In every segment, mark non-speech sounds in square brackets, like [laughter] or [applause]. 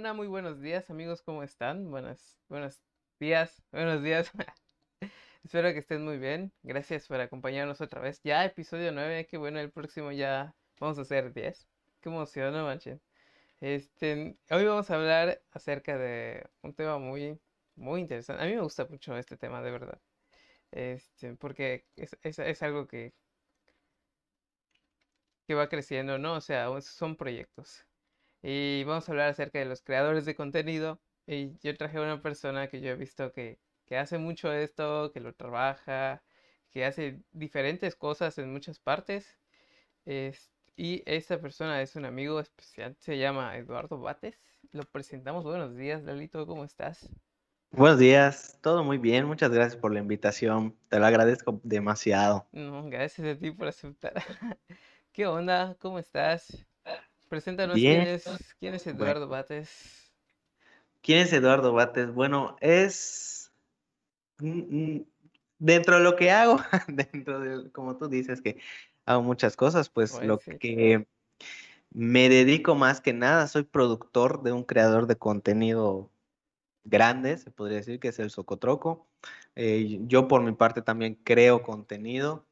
Muy buenos días, amigos, ¿cómo están? Buenos, buenos días, buenos días. [laughs] Espero que estén muy bien. Gracias por acompañarnos otra vez. Ya episodio 9, qué bueno, el próximo ya vamos a hacer 10. Qué emoción, no manchen. Este, hoy vamos a hablar acerca de un tema muy, muy interesante. A mí me gusta mucho este tema, de verdad. Este, porque es, es, es algo que, que va creciendo, ¿no? O sea, son proyectos. Y vamos a hablar acerca de los creadores de contenido. Y yo traje a una persona que yo he visto que, que hace mucho esto, que lo trabaja, que hace diferentes cosas en muchas partes. Es, y esta persona es un amigo especial, se llama Eduardo Bates. Lo presentamos. Buenos días, Lalito, ¿cómo estás? Buenos días, todo muy bien, muchas gracias por la invitación, te lo agradezco demasiado. No, gracias a ti por aceptar. [laughs] ¿Qué onda? ¿Cómo estás? Preséntanos Bien, quién es, quién es bueno, Eduardo Bates. ¿quién es Eduardo Bates? Bueno, es dentro de lo que hago, [laughs] dentro de, como tú dices, que hago muchas cosas, pues Pues lo sí. que me dedico más que nada, soy productor de un creador de contenido grande, se podría decir que es el Socotroco. Eh, yo por mi parte también creo contenido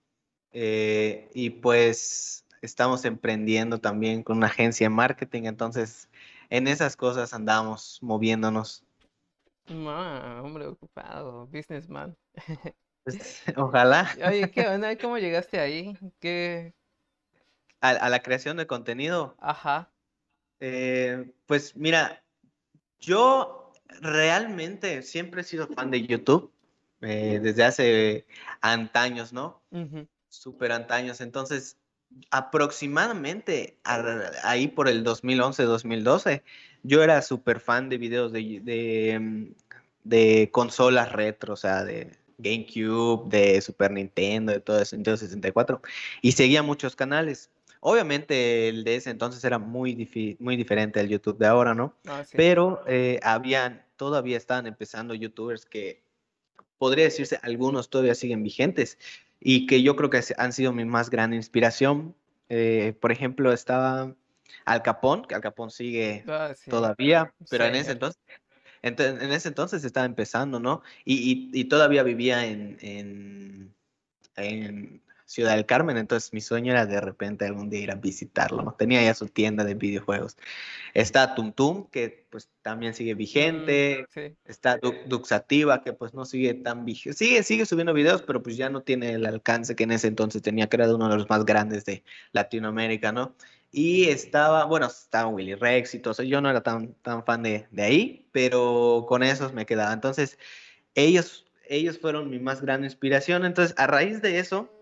eh, y pues estamos emprendiendo también con una agencia de marketing, entonces en esas cosas andamos moviéndonos. Ma, hombre ocupado, businessman. [laughs] Pues, [laughs] ojalá Oye, ¿qué [laughs] onda? ¿Cómo llegaste ahí? ¿Qué? a, a la creación de contenido. Ajá. eh, pues mira, yo realmente siempre he sido fan de YouTube eh, desde hace antaños, ¿no? ujú. Súper antaños. Entonces, aproximadamente a- ahí por el 2011-2012, yo era súper fan de videos de, de, mm, de consolas retro, o sea, de GameCube, de Super Nintendo, de todo eso, Nintendo 64, y seguía muchos canales. Obviamente el de ese entonces era muy, difi- muy diferente al YouTube de ahora, ¿no? Ah, sí. Pero eh, habían, todavía estaban empezando YouTubers que podría decirse, algunos todavía siguen vigentes y que yo creo que han sido mi más gran inspiración. Eh, por ejemplo, estaba Al Capón, que Al Capón sigue Ah, sí. todavía, pero en ese entonces, ento- en ese entonces estaba empezando, ¿no? Y, y- y todavía vivía en, en, en Ciudad del Carmen, entonces mi sueño era de repente algún día ir a visitarlo, ¿no? Tenía ya su tienda de videojuegos. Está Tum Tum, que pues también sigue Mm, vigente. sí. Está Du- Duxativa, que pues no sigue tan vigente. Sigue, sigue subiendo videos, pero pues ya no tiene el alcance que en ese entonces tenía, que era uno de los más grandes de Latinoamérica, ¿no? Y estaba, bueno, estaba Willy Rex y todo eso. Yo no era tan, tan fan de, de ahí, pero con esos me quedaba. Entonces, ellos, ellos fueron mi más gran inspiración. Entonces, a raíz de eso,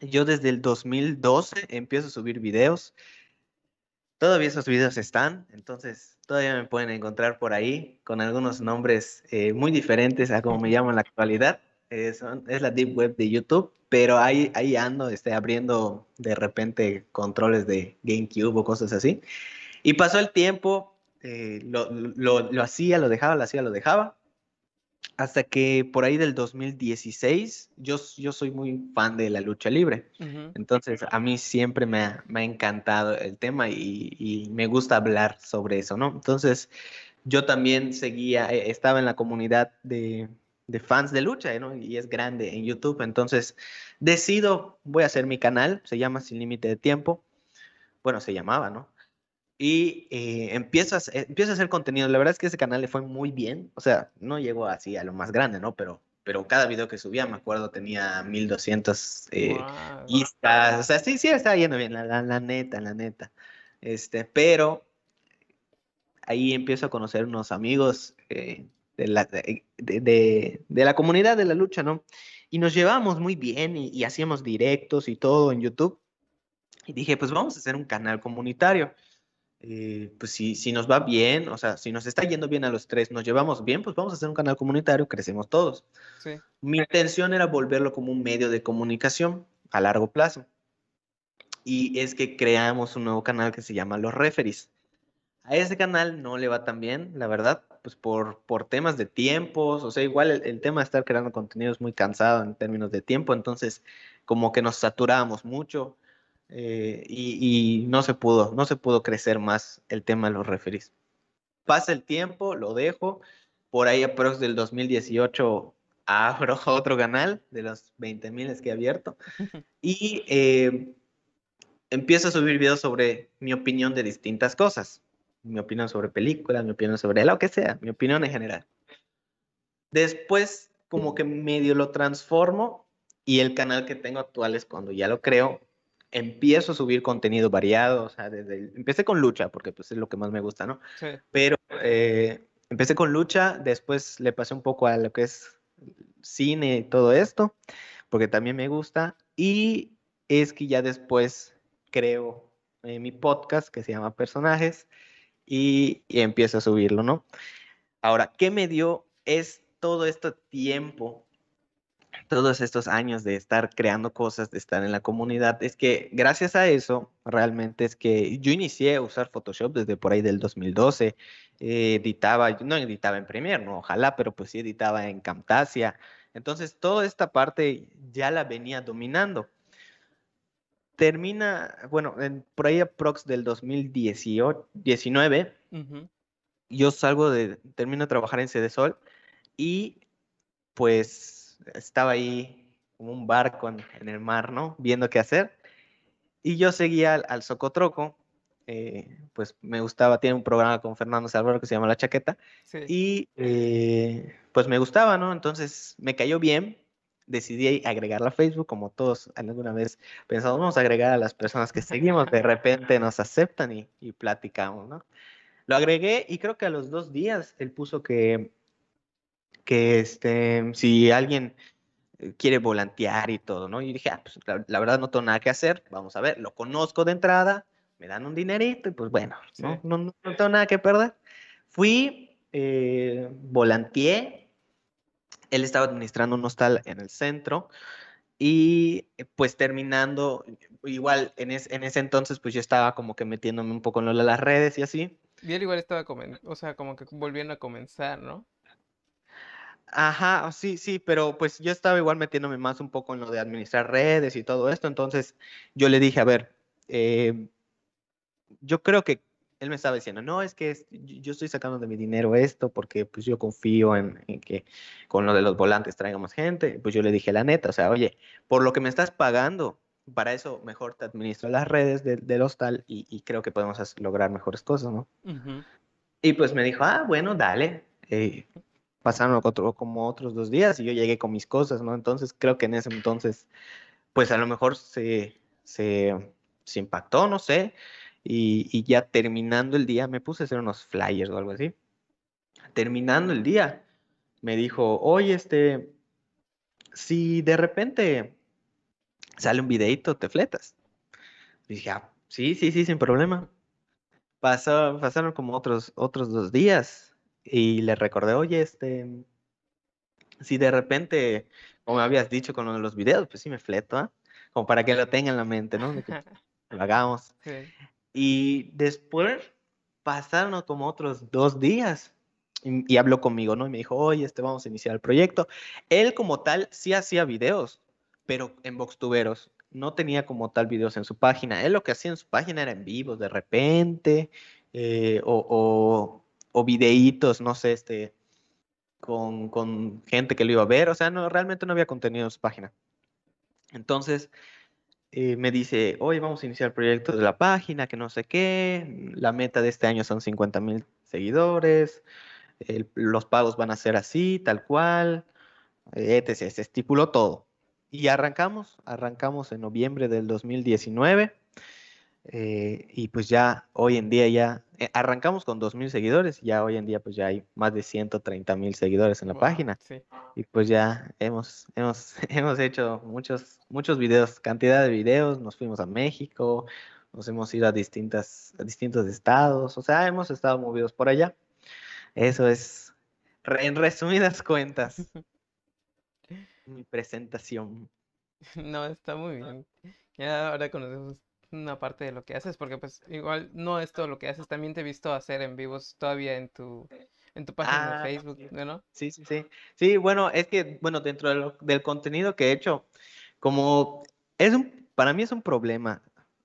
yo desde el 2012 empiezo a subir videos. Todavía esos videos están, entonces todavía me pueden encontrar por ahí con algunos nombres eh, muy diferentes a como me llamo en la actualidad. Eh, es la Deep Web de YouTube, pero ahí, ahí ando este, abriendo de repente controles de GameCube o cosas así. Y pasó el tiempo, eh, lo, lo, lo hacía, lo dejaba, lo hacía, lo dejaba. Hasta que por ahí del 2016, yo, yo soy muy fan de la lucha libre. Entonces, a mí siempre me ha, me ha encantado el tema y, y me gusta hablar sobre eso, ¿no? Entonces, yo también seguía, eh, estaba en la comunidad de, de fans de lucha, ¿no? Y es grande en YouTube. Entonces, decido, voy a hacer mi canal, se llama Sin Límite de Tiempo. Bueno, se llamaba, ¿no? Y eh, empiezo, a, hacer- empiezo a hacer contenido. La verdad es que ese canal le fue muy bien. O sea, no llegó así a lo más grande, ¿no? Pero, pero cada video que subía, me acuerdo, tenía 1200 eh, Guau. vistas. O sea, sí, sí, estaba yendo bien, la, la, la neta, la neta. Este, pero ahí empiezo a conocer unos amigos eh, de, la, de, de- de la comunidad de la lucha, ¿no? Y nos llevábamos muy bien y, y hacíamos directos y todo en YouTube. Y dije, pues vamos a hacer un canal comunitario eh, pues si, si nos va bien, o sea, si nos está yendo bien a los tres, nos llevamos bien, pues vamos a hacer un canal comunitario, crecemos todos. Sí. Mi intención era volverlo como un medio de comunicación a largo plazo. Y es que creamos un nuevo canal que se llama Los Referees. A ese canal no le va tan bien, la verdad, pues por, por temas de tiempos, o sea, igual el, el tema de estar creando contenido es muy cansado en términos de tiempo, entonces como que nos saturábamos mucho eh, y, y no se pudo, no se pudo crecer más el tema de los referees. pasa el tiempo, lo dejo, por ahí aprox del 2018 [laughs] abro otro canal de los 20 mil que he abierto [laughs] y eh, empiezo a subir videos sobre mi opinión de distintas cosas. Mi opinión sobre películas, mi opinión sobre lo que sea, mi opinión en general. Después, como que medio lo transformo y el canal que tengo actual es cuando ya lo creo, empiezo a subir contenido variado, o sea, desde empecé con lucha, porque pues es lo que más me gusta, ¿no? Sí. Pero eh, empecé con lucha, después le pasé un poco a lo que es cine y todo esto, porque también me gusta, y es que ya después creo mi podcast que se llama Personajes y, empiezo a subirlo, ¿no? Ahora, ¿qué me dio es todo este tiempo todos estos años de estar creando cosas, de estar en la comunidad, es que gracias a eso, realmente es que yo inicié a usar Photoshop desde por ahí del 2012, editaba, no editaba en Premiere, no, ojalá, pero pues sí editaba en Camtasia. Entonces, toda esta parte ya la venía dominando. Termina, bueno, por ahí aprox del 2019, yo salgo de, termino de trabajar en Sol y pues estaba ahí como un barco en, el mar, ¿no? Viendo qué hacer. Y yo seguía al, Socotroco, eh, pues me gustaba, tiene un programa con Fernando Salvador que se llama La Chaqueta, y eh, pues me gustaba, ¿no? Entonces me cayó bien, decidí agregarla a Facebook, como todos alguna vez pensamos, vamos a agregar a las personas que seguimos, de repente nos aceptan y, y platicamos, ¿no? Lo agregué y creo que a los dos días él puso que, que este, si alguien eh, quiere volantear y todo, ¿no? Y dije, ah, pues la, verdad no tengo nada que hacer, vamos a ver, lo conozco de entrada, me dan un dinerito y pues bueno, ¿no? No, no, tengo nada que perder. Fui, eh, volanteé, él estaba administrando un hostal en el centro y eh, pues terminando, igual en, en ese entonces pues yo estaba como que metiéndome un poco en lo de las redes y así. Y él igual estaba, o sea, como que volviendo a comenzar, ¿no? Ajá, sí, sí, pero pues yo estaba igual metiéndome más un poco en lo de administrar redes y todo esto, entonces yo le dije, a ver, eh, yo creo que él me estaba diciendo, no, es que yo estoy sacando de mi dinero esto porque pues yo confío en, que con lo de los volantes traiga más gente. Pues yo le dije la neta, o sea, oye, por lo que me estás pagando, para eso mejor te administro las redes del hostal y, creo que podemos lograr mejores cosas, ¿no? Y pues me dijo, ah, bueno, dale. Eh, pasaron como otros dos días y yo llegué con mis cosas, ¿no? Entonces creo que en ese entonces, pues a lo mejor se, se, impactó, no sé y, ya terminando el día, me puse a hacer unos flyers o algo así. Terminando el día, me dijo, oye, este, si de repente sale un videito, te fletas. Y dije, ah, sí, sí, sí, sin problema. Pasó, pasaron como otros, otros dos días y le recordé, oye, este, si de repente, como me habías dicho con uno de los videos, pues sí me fleto, ¿ah? Como para que lo tenga en la mente, ¿no? [laughs] lo hagamos. Sí. Y después pasaron como otros dos días y, habló conmigo, ¿no? Y me dijo, oye, este, vamos a iniciar el proyecto. Él como tal sí hacía videos, pero en Voxtuberos. No tenía como tal videos en su página. Él lo que hacía en su página era en vivo de repente, eh, o, o, videitos, no sé, este, con, con gente que lo iba a ver. O sea, no, realmente no había contenido en su página. Entonces, eh, me dice, hoy vamos a iniciar el proyecto de la página, que no sé qué, la meta de este año son 50 mil seguidores, los pagos van a ser así, tal cual, etc. Se estipuló todo. Y arrancamos, arrancamos en noviembre del 2019. Eh, y pues ya hoy en día ya eh, arrancamos con 2.000 seguidores, ya hoy en día pues ya hay más de 130.000 seguidores en la página. Y pues ya hemos, hemos, [laughs] hemos hecho muchos, muchos videos, cantidad de videos, nos fuimos a México, nos hemos ido a, distintas, a distintos estados, o sea, hemos estado movidos por allá. Eso es, en resumidas cuentas, [laughs] mi presentación. No, está muy bien. Ya ahora conocemos una parte de lo que haces, porque pues igual no es todo lo que haces, también te he visto hacer en vivos todavía en tu, en tu página de ah, Facebook, ¿no? Sí, sí, sí. Sí, bueno, es que, bueno, dentro del contenido que he hecho, como es un, para mí es un problema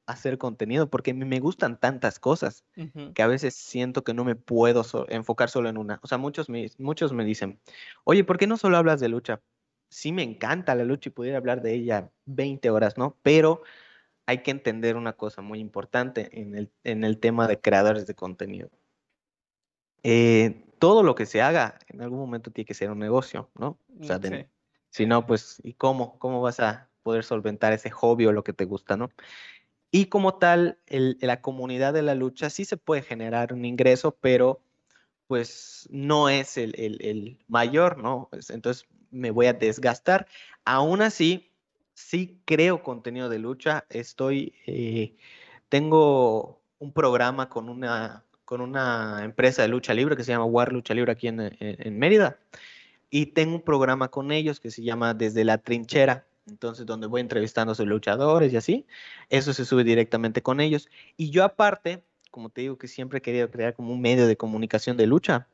hacer contenido porque me gustan tantas cosas que a veces siento que no me puedo so- enfocar solo en una. O sea, muchos me, muchos me dicen, oye, ¿por qué no solo hablas de lucha? Sí me encanta la lucha y pudiera hablar de ella 20 horas, ¿no? Pero hay que entender una cosa muy importante en el, en el tema de creadores de contenido. Eh, todo lo que se haga en algún momento tiene que ser un negocio, ¿no? O sea, de- si no, pues, ¿y cómo? ¿Cómo vas a poder solventar ese hobby o lo que te gusta, ¿no? Y como tal, el- la comunidad de la lucha sí se puede generar un ingreso, pero pues no es el, el- el mayor, ¿no? Pues, entonces me voy a desgastar. Aún así, sí creo contenido de lucha. Estoy, eh, tengo un programa con una, con una empresa de lucha libre que se llama War Lucha Libre aquí en, Mérida. Y tengo un programa con ellos que se llama Desde la Trinchera. Entonces, donde voy entrevistando a sus luchadores y así. Eso se sube directamente con ellos. Y yo aparte, como te digo que siempre he querido crear como un medio de comunicación de lucha.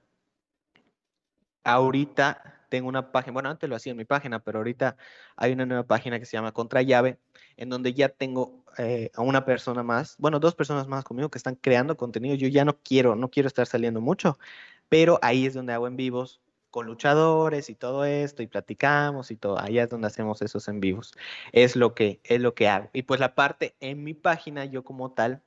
Ahorita tengo una página, bueno, antes lo hacía en mi página, pero ahorita hay una nueva página que se llama Contrallave, en donde ya tengo eh, a una persona más, bueno, dos personas más conmigo que están creando contenido. Yo ya no quiero, no quiero estar saliendo mucho, pero ahí es donde hago en vivos con luchadores y todo esto y platicamos y todo. Ahí es donde hacemos esos en vivos. Es lo que es lo que hago. Y pues la parte en mi página yo como tal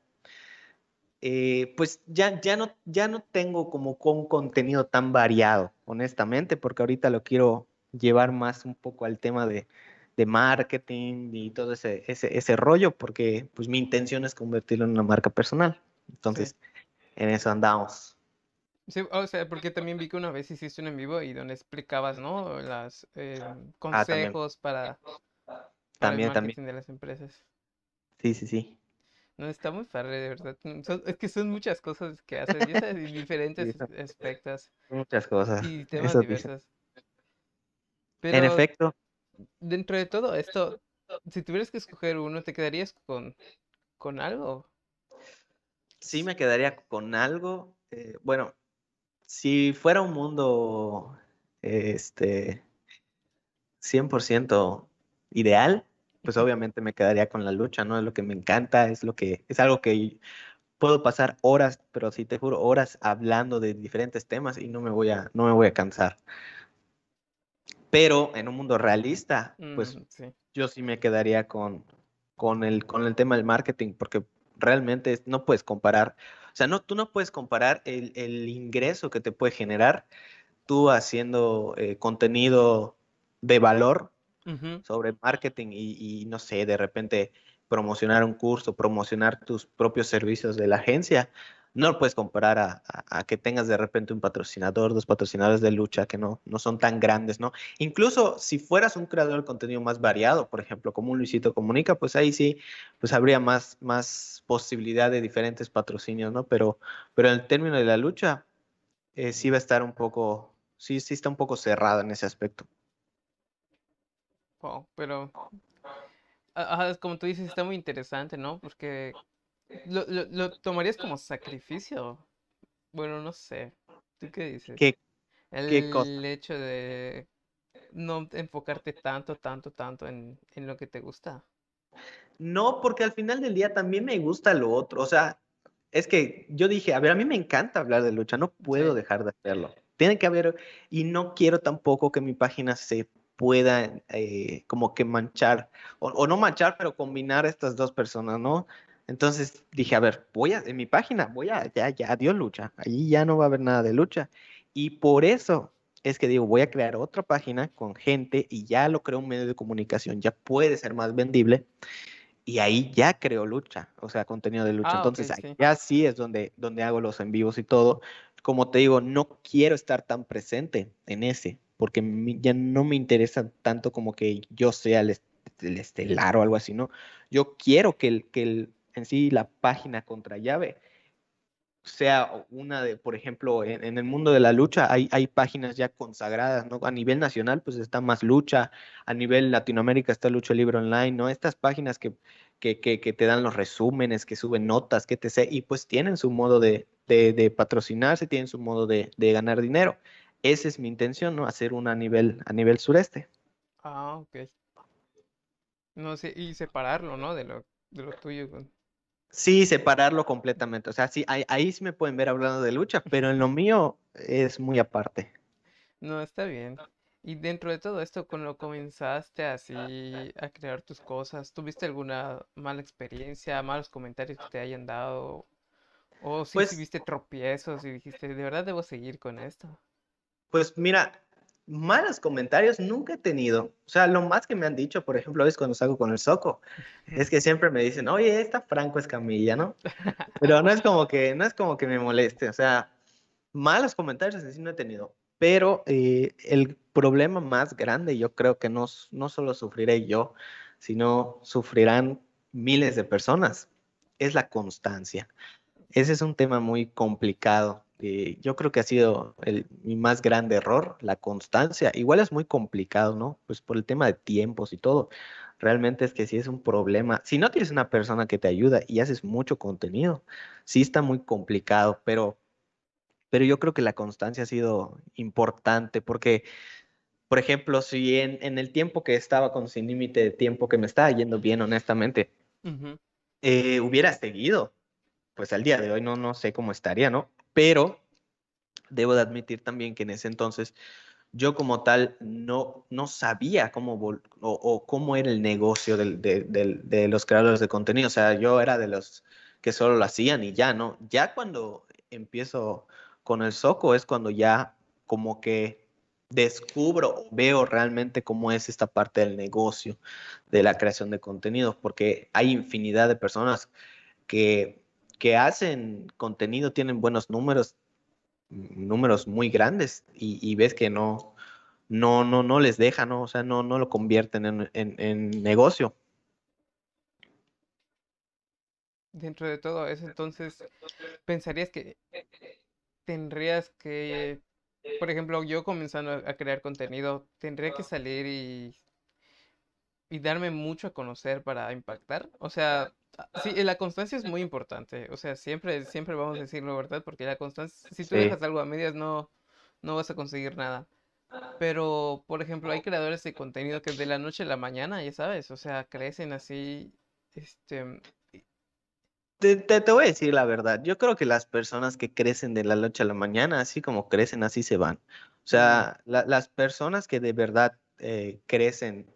eh, pues ya, ya, no, ya no tengo como con contenido tan variado, honestamente, porque ahorita lo quiero llevar más un poco al tema de, de marketing y todo ese, ese, ese rollo, porque pues mi intención es convertirlo en una marca personal. Entonces, en eso andamos. Sí, o sea, porque también vi que una vez hiciste un en vivo y donde explicabas, ¿no? Las eh, Ah, también, consejos para, para el también, también. marketing de las empresas. Sí, sí, sí. No, está muy padre, de verdad. Mm, son- es que son muchas cosas que haces, y esas en [laughs] diferentes aspectos muchas cosas. y [laughs] temas Eso diversos. En Pero efecto, dentro de todo esto, si tuvieras que escoger uno, ¿te quedarías con, con algo? sí me quedaría con algo. eh, bueno, si fuera un mundo, este, 100% ideal, pues obviamente me quedaría con la lucha, ¿no? Es lo que me encanta, es lo que, es algo que puedo pasar horas, pero sí te juro, horas hablando de diferentes temas y no me voy a, no me voy a cansar. Pero en un mundo realista, pues Mm, sí. yo sí me quedaría con, con el, con el tema del marketing, porque realmente no puedes comparar, o sea, no, tú no puedes comparar el, el ingreso que te puede generar tú haciendo eh, contenido de valor Sobre marketing y, no sé, de repente promocionar un curso, promocionar tus propios servicios de la agencia, no lo puedes comparar a que tengas de repente un patrocinador, dos patrocinadores de lucha que no, no son tan grandes, ¿no? Incluso si fueras un creador de contenido más variado, por ejemplo, como un Luisito Comunica, pues ahí sí, pues habría más, más posibilidad de diferentes patrocinios, ¿no? Pero, pero en el término de la lucha, eh, sí va a estar un poco, sí, sí está un poco cerrada en ese aspecto. Wow, pero, ajá, es como tú dices, está muy interesante, ¿no? Porque lo, lo, lo tomarías como sacrificio. Bueno, no sé. ¿Tú qué dices? ¿Qué, qué cosa? El hecho de no enfocarte tanto, tanto, tanto en, en lo que te gusta. No, porque al final del día también me gusta lo otro. O sea, es que yo dije, a ver, a mí me encanta hablar de lucha, no puedo Sí. dejar de hacerlo. Tiene que haber, y no quiero tampoco que mi página se pueda eh, como que manchar, o, o no manchar, pero combinar estas dos personas, ¿no? Entonces dije, a ver, voy a, en mi página, voy a, ya, ya, adiós lucha, allí ya no va a haber nada de lucha. Y por eso es que digo, voy a crear otra página con gente y ya lo creo un medio de comunicación, ya puede ser más vendible y ahí ya creo lucha, o sea, contenido de lucha. Ah, Entonces, sí. ya sí es donde, donde hago los en vivos y todo. Como te digo, no quiero estar tan presente en ese, porque ya no me interesa tanto como que yo sea el, est- el estelar o algo así, ¿no? Yo quiero que, el, que el, en sí la página contra llave sea una de, por ejemplo, en, el mundo de la lucha hay, hay páginas ya consagradas, ¿no? A nivel nacional, pues está más lucha, a nivel Latinoamérica está Lucha Libre Online, ¿no? Estas páginas que, que, que, te dan los resúmenes, que suben notas, que te sé, y pues tienen su modo de, de, de patrocinarse, tienen su modo de, de, ganar dinero. Esa es mi intención, ¿no? Hacer una a nivel, a nivel sureste. Ah, ok. No sé, y separarlo, ¿no? De lo, de lo tuyo. Sí, separarlo completamente. O sea, sí, ahí, ahí sí me pueden ver hablando de lucha, [laughs] pero en lo mío es muy aparte. No, está bien. Y dentro de todo esto, cuando comenzaste así a crear tus cosas, ¿tuviste alguna mala experiencia, malos comentarios que te hayan dado? ¿O sí Pues tuviste tropiezos y dijiste, de verdad debo seguir con esto? Pues mira, malos comentarios nunca he tenido. O sea, lo más que me han dicho, por ejemplo, es cuando salgo con el Soco, es que siempre me dicen, oye, esta Franco Escamilla, ¿no? [laughs] Pero no es como que, no es como que me moleste. O sea, malos comentarios así no he tenido. Pero eh, el problema más grande, yo creo que no, no solo sufriré yo, sino sufrirán miles de personas, es la constancia. Ese es un tema muy complicado. Eh, yo creo que ha sido el, mi más grande error, la constancia. Igual es muy complicado, ¿no? Pues por el tema de tiempos y todo. Realmente es que sí es un problema. Si no tienes una persona que te ayuda y haces mucho contenido, sí está muy complicado, pero, pero yo creo que la constancia ha sido importante porque, por ejemplo, si en, en el tiempo que estaba con Sin Límite de Tiempo, que me estaba yendo bien, honestamente, eh, hubiera seguido pues al día de hoy no, no sé cómo estaría, ¿no? Pero debo de admitir también que en ese entonces yo como tal no, no sabía cómo o, cómo era el negocio de, del- de los creadores de contenido. O sea, yo era de los que solo lo hacían y ya, ¿no? Ya cuando empiezo con el Soco es cuando ya como que descubro o veo realmente cómo es esta parte del negocio de la creación de contenidos, porque hay infinidad de personas que, que hacen contenido, tienen buenos números, mm, números muy grandes, y, y ves que no, no, no, no les deja, ¿no? O sea, no, no lo convierten en, en- en negocio. Dentro de todo eso, entonces, pensarías que tendrías que, por ejemplo, yo comenzando a a crear contenido, tendría que salir y y darme mucho a conocer para impactar. O sea, a- sí, la constancia es muy importante. O sea, siempre, siempre vamos a decirlo, ¿verdad? Porque la constancia, si tú Sí, dejas algo a medias, no, no vas a conseguir nada. Pero, por ejemplo, hay creadores de contenido que de la noche a la mañana, ya sabes, o sea, crecen así, este, te, te, te voy a decir la verdad. Yo creo que las personas que crecen de la noche a la mañana, así como crecen, así se van. O sea, la- las personas que de verdad eh, crecen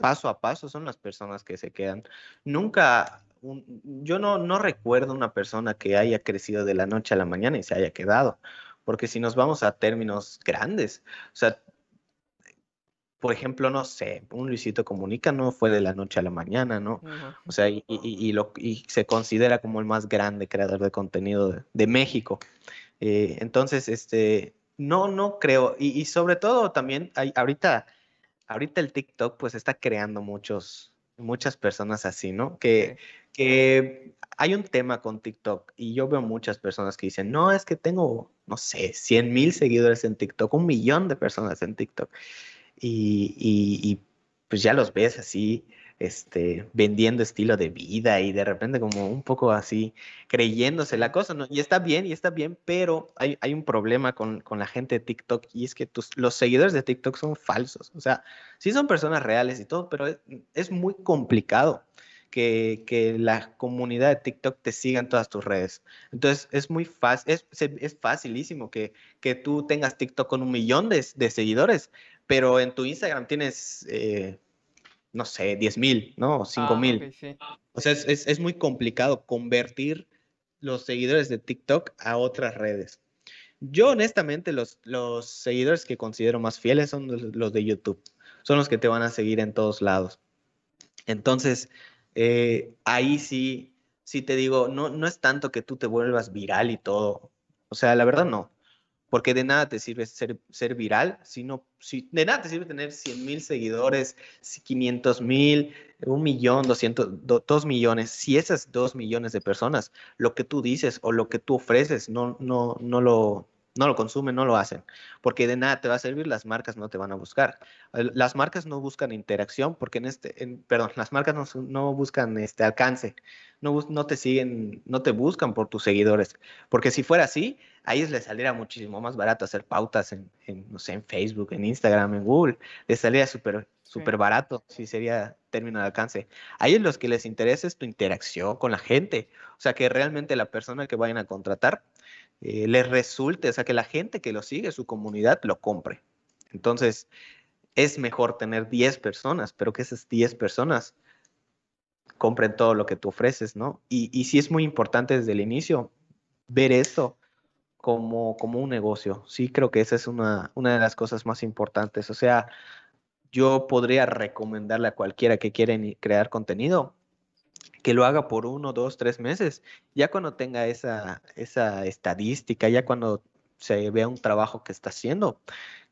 paso a paso son las personas que se quedan. Nunca, un- yo no, no recuerdo una persona que haya crecido de la noche a la mañana y se haya quedado, porque si nos vamos a términos grandes, o sea, por ejemplo, no sé, un Luisito Comunica no fue de la noche a la mañana, ¿no? O sea, y, y- y lo, y se considera como el más grande creador de contenido de, de México. Eh, entonces, este, no, no creo, y, y sobre todo también hay, ahorita ahorita el TikTok pues está creando muchos, muchas personas así, ¿no? Que, sí. que hay un tema con TikTok y yo veo muchas personas que dicen, no, es que tengo, no sé, 100 mil seguidores en TikTok, un millón de personas en TikTok y, y- y, pues ya los ves así, este, vendiendo estilo de vida y de repente como un poco así, creyéndose la cosa, ¿no? Y está bien, y está bien, pero hay, hay un problema con, con la gente de TikTok y es que tus, los seguidores de TikTok son falsos, o sea, sí son personas reales y todo, pero es, es muy complicado. Que, que la comunidad de TikTok te siga en todas tus redes. Entonces es muy fácil, es, es facilísimo que, que tú tengas TikTok con un millón de, de seguidores pero en tu Instagram tienes, eh, no sé, 10 mil, ¿no? cinco Ah, mil. sí. O sea, es, es, es muy complicado convertir los seguidores de TikTok a otras redes. Yo honestamente los, los seguidores que considero más fieles son los, los de YouTube. Son los que te van a seguir en todos lados. Entonces, eh, ahí sí, sí te digo, no, no es tanto que tú te vuelvas viral y todo. O sea, la verdad no. Porque de nada te sirve ser, ser viral, sino, si, de nada te sirve tener 100 mil seguidores, 500 mil, un millón, 200, do- dos millones. Si esas dos millones de personas, lo que tú dices o lo que tú ofreces no, no, no lo, no lo consumen, no lo hacen, porque de nada te va a servir, las marcas no te van a buscar. Las marcas no buscan interacción, porque en este, en, perdón, las marcas no, no, buscan este alcance, no, no te siguen, no te buscan por tus seguidores, porque si fuera así, a ellos les saliera muchísimo más barato hacer pautas en, en no sé, en Facebook, en Instagram, en Google, les saliera súper súper barato, si sería término de alcance. A ellos los que les interesa es tu interacción con la gente, o sea, que realmente la persona que vayan a contratar eh, les resulte, o sea, que la gente que lo sigue, su comunidad, lo compre. Entonces, es mejor tener 10 personas, pero que esas 10 personas compren todo lo que tú ofreces, ¿no? Y, y sí es muy importante desde el inicio ver esto como, como un negocio. Sí creo que esa es una, una de las cosas más importantes. O sea, yo podría recomendarle a cualquiera que quiera crear contenido que lo haga por uno, dos, tres meses. Ya cuando tenga esa, esa estadística, ya cuando se vea un trabajo que está haciendo,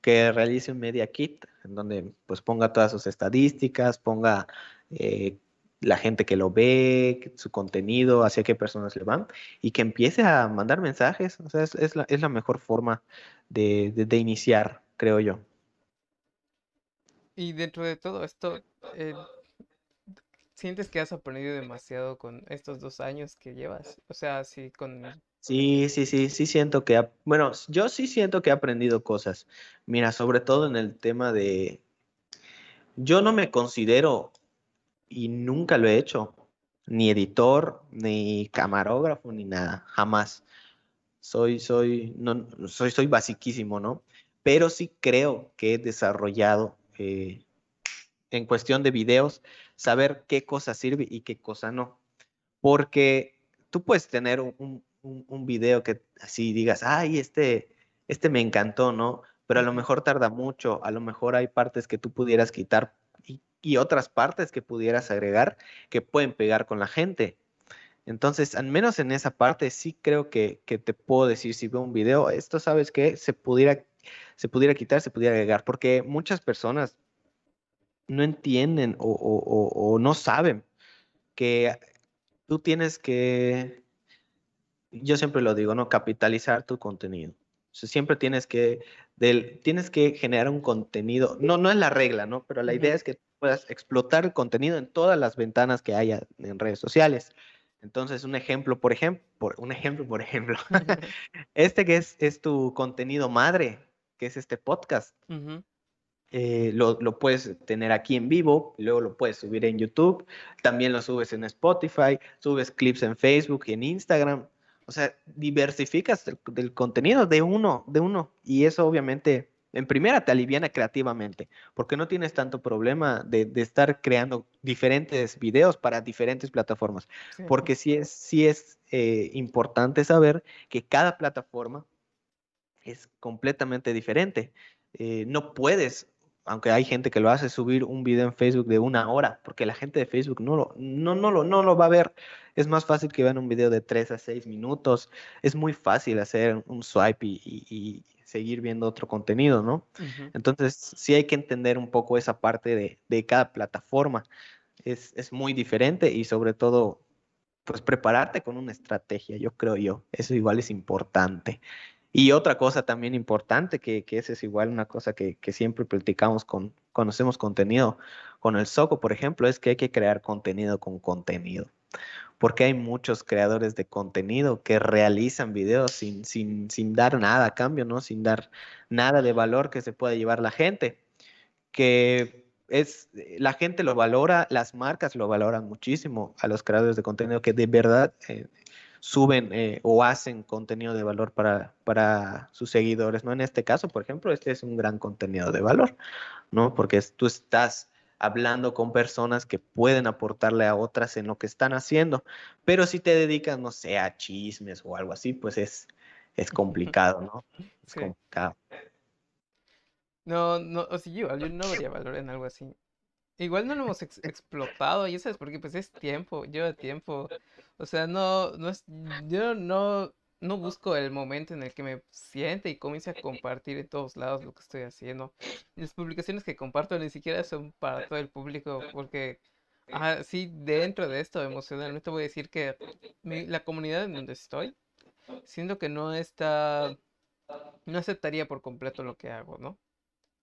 que realice un media kit, en donde pues ponga todas sus estadísticas, ponga eh, la gente que lo ve, su contenido, hacia qué personas le van, y que empiece a mandar mensajes. O sea, es, la, es la, mejor forma de, de, iniciar, creo yo. Y dentro de todo esto, eh, ¿Sientes que has aprendido demasiado con estos dos años que llevas? O sea, sí, con... Sí, sí, sí, sí siento que, bueno, yo sí siento que he aprendido cosas. Mira, sobre todo en el tema de, yo no me considero, y nunca lo he hecho, ni editor, ni camarógrafo, ni nada, jamás. Soy, soy, no, soy, soy basiquísimo, ¿no? Pero sí creo que he desarrollado eh, en cuestión de videos, saber qué cosa sirve y qué cosa no. Porque tú puedes tener un, un, video que así digas, ay, este, este me encantó, ¿no? Pero a lo mejor tarda mucho, a lo mejor hay partes que tú pudieras quitar y, y otras partes que pudieras agregar que pueden pegar con la gente. Entonces, al menos en esa parte sí creo que, que, te puedo decir, si veo un video, esto sabes que se pudiera, se pudiera quitar, se pudiera agregar, porque muchas personas no entienden o, no saben que tú tienes que, yo siempre lo digo, ¿no? Capitalizar tu contenido. siempre tienes que, del, tienes que generar un contenido, no, no es la regla, ¿no? Pero la idea es que puedas explotar el contenido en todas las ventanas que haya en redes sociales. Entonces, un ejemplo, por ejemplo, un ejemplo, por ejemplo, [laughs] [laughs] este que es, es tu contenido madre, que es este podcast. Eh, lo, lo, puedes tener aquí en vivo, luego lo puedes subir en YouTube, también lo subes en Spotify, subes clips en Facebook y en Instagram. O sea, diversificas el, contenido de uno, de uno. Y eso obviamente, en primera, te aliviana creativamente, porque no tienes tanto problema de, de estar creando diferentes videos para diferentes plataformas. Porque sí es, sí es eh, importante saber que cada plataforma es completamente diferente. Eh, no puedes aunque hay gente que lo hace, subir un video en Facebook de una hora, porque la gente de Facebook no lo, no, no lo, no lo va a ver. Es más fácil que vean un video de 3 a 6 minutos. Es muy fácil hacer un swipe y, seguir viendo otro contenido, ¿no? Entonces, sí hay que entender un poco esa parte de, de cada plataforma. Es, es, muy diferente y sobre todo, pues prepararte con una estrategia, yo creo yo. Eso igual es importante. Y otra cosa también importante, que, que esa es igual una cosa que, que siempre platicamos con, conocemos contenido con el Soco, por ejemplo, es que hay que crear contenido con contenido. Porque hay muchos creadores de contenido que realizan videos sin, sin, sin dar nada a cambio, ¿no? Sin dar nada de valor que se pueda llevar la gente. Que es, la gente lo valora, las marcas lo valoran muchísimo a los creadores de contenido que de verdad eh, suben eh, o hacen contenido de valor para, para sus seguidores, ¿no? En este caso, por ejemplo, este es un gran contenido de valor, ¿no? Porque tú estás hablando con personas que pueden aportarle a otras en lo que están haciendo, pero si te dedicas, no sé, a chismes o algo así, pues es, es complicado, ¿no? [laughs] Es complicado. No, no, o sea, yo, yo no vería valor en algo así. Igual no lo hemos explotado, y eso es porque pues es tiempo, lleva tiempo. O sea, no, no es, yo no, no busco el momento en el que me siente y comience a compartir en todos lados lo que estoy haciendo. Las publicaciones que comparto ni siquiera son para todo el público, porque sí, dentro de esto emocionalmente voy a decir que la comunidad en donde estoy, siento que no está no aceptaría por completo lo que hago, ¿no?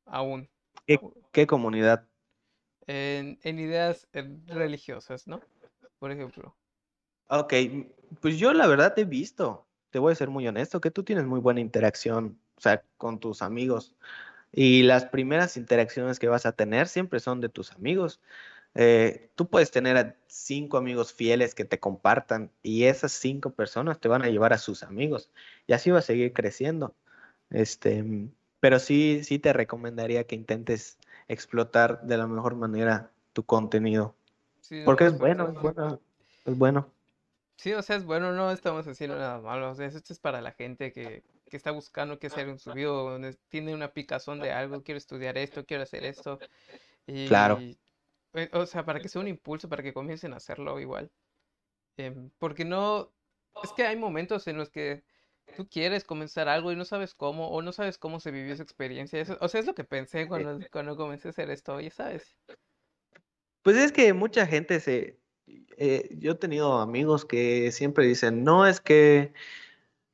Aún. ¿Qué, qué comunidad? En, ideas religiosas, ¿no? Por ejemplo. Ok, pues yo la verdad he visto, te voy a ser muy honesto, que tú tienes muy buena interacción, o sea, con tus amigos. Y las primeras interacciones que vas a tener siempre son de tus amigos. Eh, tú puedes tener a cinco amigos fieles que te compartan y esas cinco personas te van a llevar a sus amigos y así va a seguir creciendo. Este, pero sí, sí te recomendaría que intentes explotar de la mejor manera tu contenido. Sí, Porque es bueno, es posible. bueno, es bueno. Sí, o sea, es bueno, no estamos haciendo nada malo. O sea, esto es para la gente que, que está buscando qué hacer en su vida, o ne- tiene una picazón de algo, quiero estudiar esto, quiero hacer esto. Claro, Y, eh, o sea, para que sea un impulso, para que comiencen a hacerlo igual. Em, porque no, es que hay momentos en los que tú quieres comenzar algo y no sabes cómo, o no sabes cómo se vivió esa experiencia. Eso- o sea, es lo que pensé cuando, cuando comencé a hacer esto, ya sabes. pues es que mucha gente se... eh, yo he tenido amigos que siempre dicen, no, es que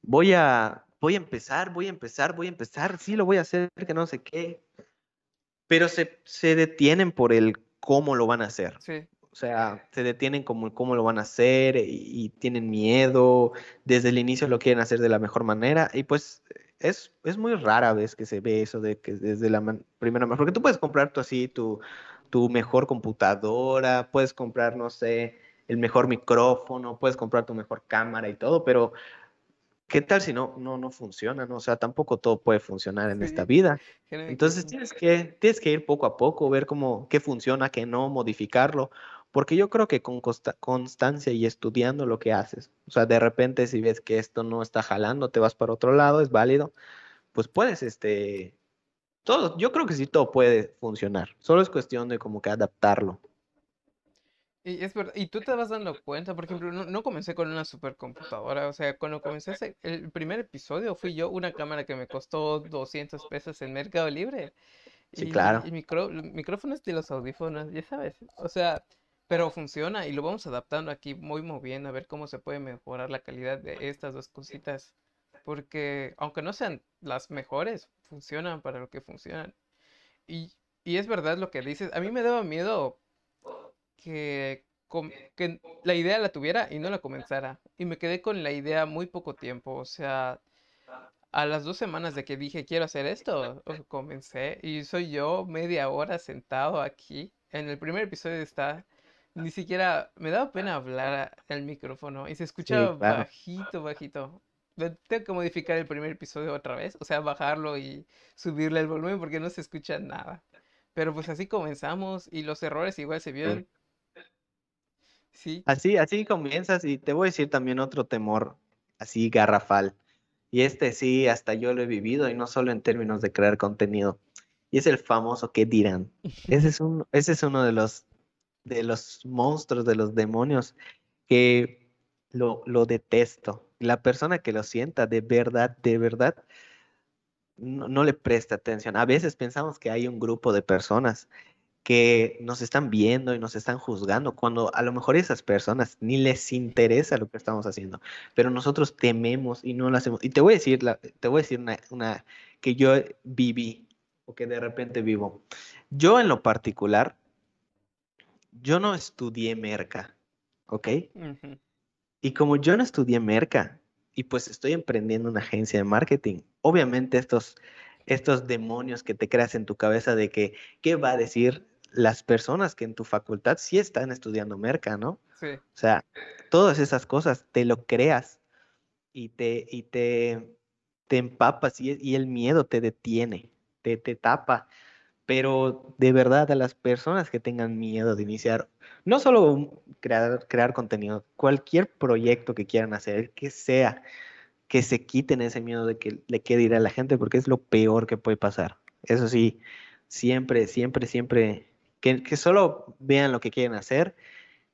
voy a, voy a empezar, voy a empezar, voy a empezar, sí lo voy a hacer, que no sé qué, pero se, se detienen por el cómo lo van a hacer. Sí, O sea, se detienen como cómo lo van a hacer y, y tienen miedo, desde el inicio lo quieren hacer de la mejor manera y pues es, es muy rara vez que se ve eso de que desde la man- primera manera, porque tú puedes comprar tú así tu, tu mejor computadora, puedes comprar, no sé, el mejor micrófono, puedes comprar tu mejor cámara y todo, pero ¿qué tal si no, no, no funciona, no? O sea, tampoco todo puede funcionar en esta vida. Entonces tienes que, tienes que ir poco a poco, ver cómo, qué funciona, qué no, modificarlo, porque yo creo que con consta- constancia y estudiando lo que haces, o sea, de repente si ves que esto no está jalando, te vas para otro lado, es válido, pues puedes, este, todo, yo creo que sí todo puede funcionar, solo es cuestión de como que adaptarlo. Y es verdad, y tú te vas dando cuenta, por ejemplo, no, no comencé con una supercomputadora, o sea, cuando comencé ese- el primer episodio fui yo una cámara que me costó 200 pesos en Mercado Libre Sí, y, claro. y micro, micrófonos de los audífonos, ya sabes, o sea, pero funciona y lo vamos adaptando aquí, muy moviendo a ver cómo se puede mejorar la calidad de estas dos cositas, porque aunque no sean las mejores, funcionan para lo que funcionan. Y, y es verdad lo que dices, a mí me daba miedo que, que la idea la tuviera y no la comenzara. Y me quedé con la idea muy poco tiempo. O sea, a las dos semanas de que dije quiero hacer esto, comencé. Y soy yo media hora sentado aquí. En el primer episodio está, ni siquiera me daba pena hablar al micrófono y se Sí, escuchaba claro. bajito, bajito. Tengo que modificar el primer episodio otra vez, o sea, bajarlo y subirle el volumen porque no se escucha nada. Pero pues así comenzamos y los errores igual se vieron. Sí, Así, así comienzas y te voy a decir también otro temor así garrafal. Y este sí, hasta yo lo he vivido y no solo en términos de crear contenido. Y es el famoso ¿qué dirán? Ese es un, ese es uno de los, de los monstruos, de los demonios que lo, lo detesto. La persona que lo sienta de verdad, de verdad, no, le presta atención. A veces pensamos que hay un grupo de personas que nos están viendo y nos están juzgando, cuando a lo mejor esas personas ni les interesa lo que estamos haciendo, pero nosotros tememos y no lo hacemos. Y te voy a decir, la- te voy a decir una, una que yo viví o que de repente vivo. Yo en lo particular, yo no estudié merca, ¿ok? ujú, Y como yo no estudié merca y pues estoy emprendiendo una agencia de marketing, obviamente estos, estos demonios que te creas en tu cabeza de que, ¿qué va a decir las personas que en tu facultad sí están estudiando merca, ¿no? Sí, O sea, todas esas cosas te lo creas y te, y te, te empapas y, y el miedo te detiene, te, te tapa. Pero de verdad a las personas que tengan miedo de iniciar, no solo crear, crear contenido, cualquier proyecto que quieran hacer, que sea, que se quiten ese miedo de que le quede ir a la gente, porque es lo peor que puede pasar. Eso sí, siempre, siempre, siempre, que, que solo vean lo que quieren hacer,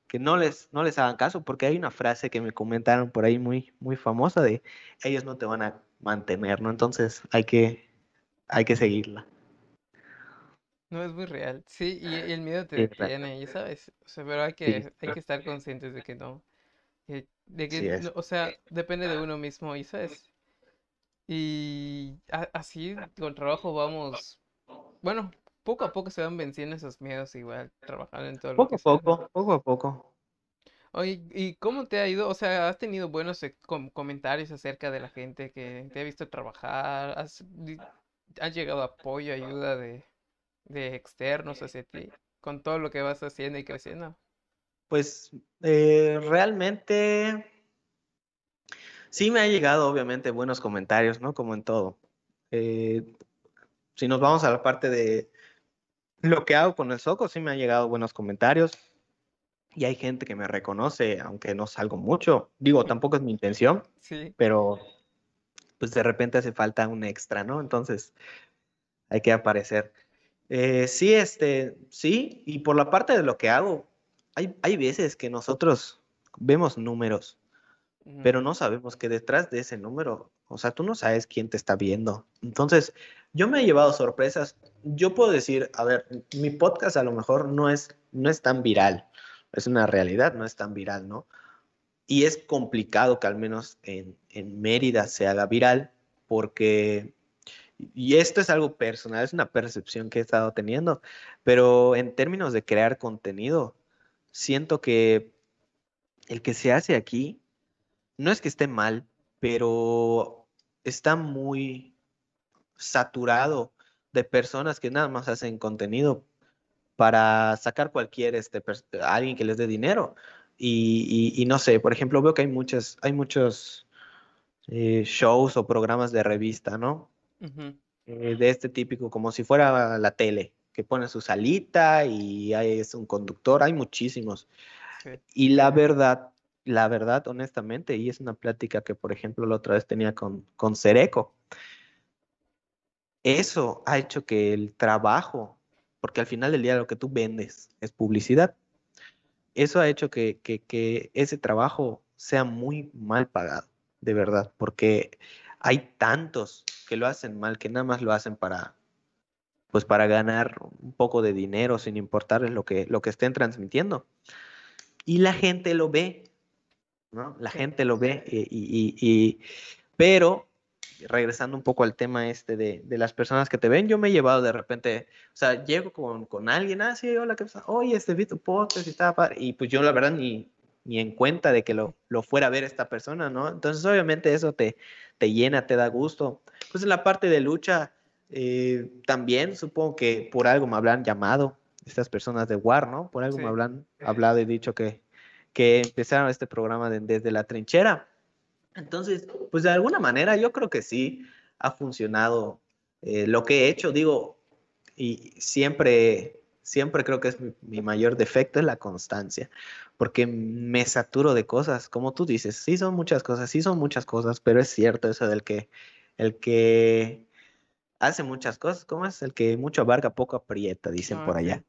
que no les, no les hagan caso, porque hay una frase que me comentaron por ahí muy, muy famosa de ellos no te van a mantener, ¿no? Entonces hay que, hay que seguirla. No es muy real. Sí, y, y el miedo te detiene, ya sabes. O sea, pero hay Sí, que, hay que estar conscientes de que no. de que, sí o sea, depende de uno mismo, y sabes. Y así con trabajo vamos, bueno, poco a poco se van venciendo esos miedos igual, trabajando en todo poco a poco, poco a poco. Oye, ¿y cómo te ha ido? O sea, ¿has tenido buenos eh, comentarios acerca de la gente que te ha visto trabajar? ¿Has, llegado apoyo, ayuda de, de externos hacia ti con todo lo que vas haciendo y creciendo? Pues eh, realmente sí me ha llegado obviamente buenos comentarios, ¿no? Como en todo. Eh, si nos vamos a la parte de lo que hago con el Soco, sí me han llegado buenos comentarios y hay gente que me reconoce, aunque no salgo mucho. Digo, tampoco es mi intención, sí. pero pues de repente hace falta un extra, ¿no? Entonces hay que aparecer. Eh, sí, este, sí, y por la parte de lo que hago, hay, hay veces que nosotros vemos números, pero no sabemos que detrás de ese número, o sea, tú no sabes quién te está viendo. Entonces, yo me he llevado sorpresas. Yo puedo decir, a ver, mi podcast a lo mejor no es, no es tan viral, es una realidad, no es tan viral, ¿no? Y es complicado que al menos en, en Mérida se haga viral porque, y esto es algo personal, es una percepción que he estado teniendo, pero en términos de crear contenido, siento que el que se hace aquí, no es que esté mal, pero está muy saturado de personas que nada más hacen contenido para sacar cualquier, este, alguien que les dé dinero. Y, no sé, por ejemplo, veo que hay muchas, hay muchos eh, shows o programas de revista, ¿no? Eh, de este típico, como si fuera la tele, que pone su salita y hay, es un conductor, hay muchísimos. Y la verdad, la verdad, honestamente, y es una plática que, por ejemplo, la otra vez tenía con, con Cereco, eso ha hecho que el trabajo porque al final del día lo que tú vendes es publicidad. Eso ha hecho que, ese trabajo sea muy mal pagado, de verdad, porque hay tantos que lo hacen mal, que nada más lo hacen para, pues para ganar un poco de dinero sin importarles lo que, lo que estén transmitiendo. Y la gente lo ve, ¿no? La gente lo ve, y, pero regresando un poco al tema este de, las personas que te ven, yo me he llevado de repente, o sea, llego con, alguien, ah, sí, hola, ¿qué pasa? Oye, este vi tu podcast y estaba padre. Y pues yo la verdad ni, ni en cuenta de que lo, lo fuera a ver esta persona, ¿no? Entonces obviamente eso te, te llena, te da gusto. Pues en la parte de lucha, eh, también supongo que por algo me habrán llamado estas personas de War, ¿no? Por algo me habrán hablado y dicho que, que empezaron este programa desde la trinchera. Entonces, pues de alguna manera yo creo que sí ha funcionado eh, lo que he hecho, digo, y siempre, siempre creo que es mi, mayor defecto es la constancia, porque me saturo de cosas, como tú dices, sí son muchas cosas, sí son muchas cosas, pero es cierto eso del que el que hace muchas cosas, ¿cómo es? El que mucho abarca, poco aprieta, dicen por allá.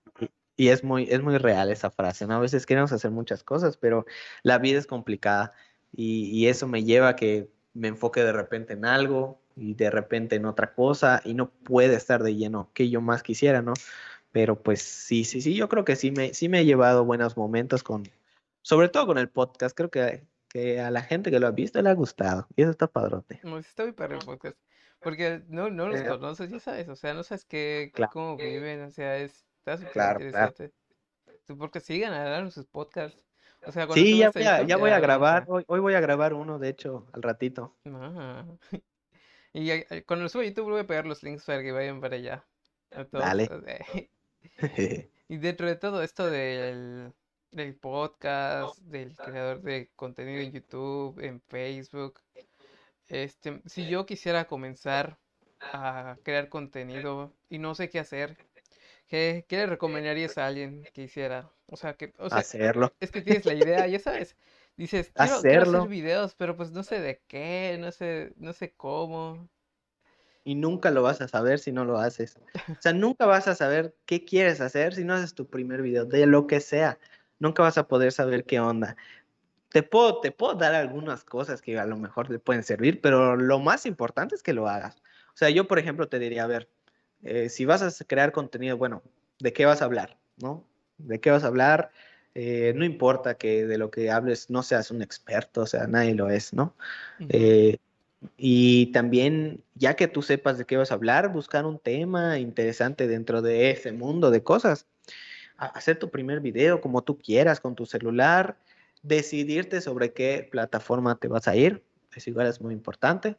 Y, es muy, es muy real esa frase, ¿no? A veces queremos hacer muchas cosas, pero la vida es complicada y, eso me lleva a que me enfoque de repente en algo y de repente en otra cosa y no puede estar de lleno que yo más quisiera, ¿no? Pero pues sí, sí, sí, yo creo que sí me, sí me he llevado buenos momentos con, sobre todo con el podcast, creo que, que a la gente que lo ha visto le ha gustado y eso está padrote. No, está muy padre el podcast, porque no, no los eh, conoces, ya sabes, o sea, no sabes qué, cómo viven, o sea, es, está súper claro, interesante. Porque siguen a sus podcasts sí, ya voy, a, ya voy a grabar. Hoy, hoy, voy a grabar uno, de hecho, al ratito. [laughs] Y cuando lo subo a YouTube voy a pegar los links para que vayan para allá. Dale. [laughs] [laughs] y dentro de todo esto del, del podcast, del creador de contenido en YouTube, en Facebook, este, si yo quisiera comenzar a crear contenido y no sé qué hacer, ¿qué, qué le recomendarías a alguien que hiciera? O sea, que, o sea, hacerlo. Es que tienes la idea, ya sabes. Dices, quiero, hacerlo. hacer videos, pero pues no sé de qué, no sé, no sé cómo. Y nunca lo vas a saber si no lo haces. O sea, nunca vas a saber qué quieres hacer si no haces tu primer video, de lo que sea. Nunca vas a poder saber qué onda. Te puedo, te puedo dar algunas cosas que a lo mejor te pueden servir, pero lo más importante es que lo hagas. O sea, yo, por ejemplo, te diría, a ver, eh, si vas a crear contenido, bueno, ¿de qué vas a hablar? ¿No? de qué vas a hablar. Eh, no importa que de lo que hables no seas un experto, o sea, nadie lo es, ¿no? Eh, Y también, ya que tú sepas de qué vas a hablar, buscar un tema interesante dentro de ese mundo de cosas. Hacer tu primer video como tú quieras con tu celular, decidirte sobre qué plataforma te vas a ir, eso igual es muy importante.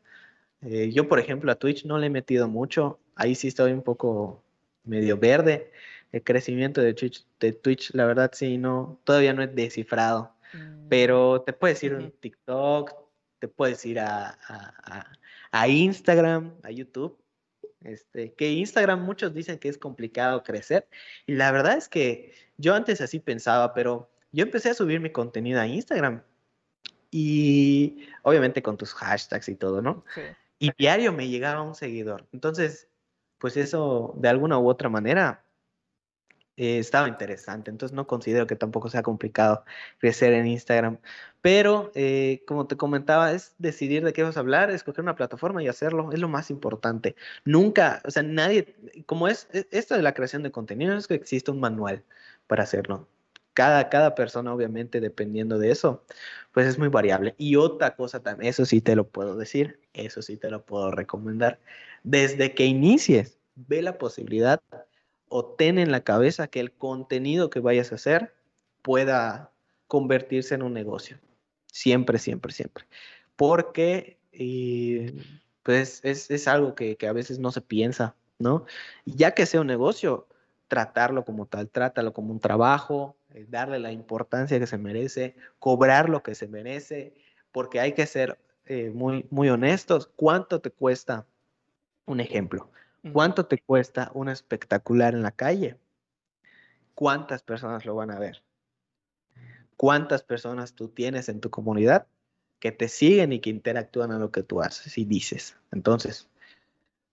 Eh, yo, por ejemplo, a Twitch no le he metido mucho, ahí sí estoy un poco medio verde. El crecimiento de Twitch, de Twitch la verdad sí, no, todavía no es descifrado. Mm. Pero te puedes ir a TikTok, te puedes ir a, a, Instagram, a YouTube. Este, que Instagram muchos dicen que es complicado crecer. Y la verdad es que yo antes así pensaba, pero yo empecé a subir mi contenido a Instagram. Y obviamente con tus hashtags y todo, ¿no? Y diario me llegaba un seguidor. Entonces, pues eso de alguna u otra manera eh, estaba interesante. Entonces no considero que tampoco sea complicado crecer en Instagram. Pero eh, como te comentaba, es decidir de qué vas a hablar, escoger una plataforma y hacerlo. Es lo más importante. Nunca, o sea, nadie, como es e, esto de la creación de contenido, es que existe un manual para hacerlo. Cada, cada persona, obviamente, dependiendo de eso, pues es muy variable. Y otra cosa también, eso sí te lo puedo decir, eso sí te lo puedo recomendar. Desde que inicies, ve la posibilidad o ten en la cabeza que el contenido que vayas a hacer pueda convertirse en un negocio. Siempre, siempre, siempre. Porque eh, pues es, algo que, a veces no se piensa, ¿no? ya que sea un negocio, tratarlo como tal, trátalo como un trabajo, eh, darle la importancia que se merece, cobrar lo que se merece, porque hay que ser eh, muy, muy honestos. ¿Cuánto te cuesta? Un ejemplo, ¿Cuánto te cuesta un espectacular en la calle? ¿Cuántas personas lo van a ver? ¿Cuántas personas tú tienes en tu comunidad que te siguen y que interactúan a lo que tú haces y dices? Entonces,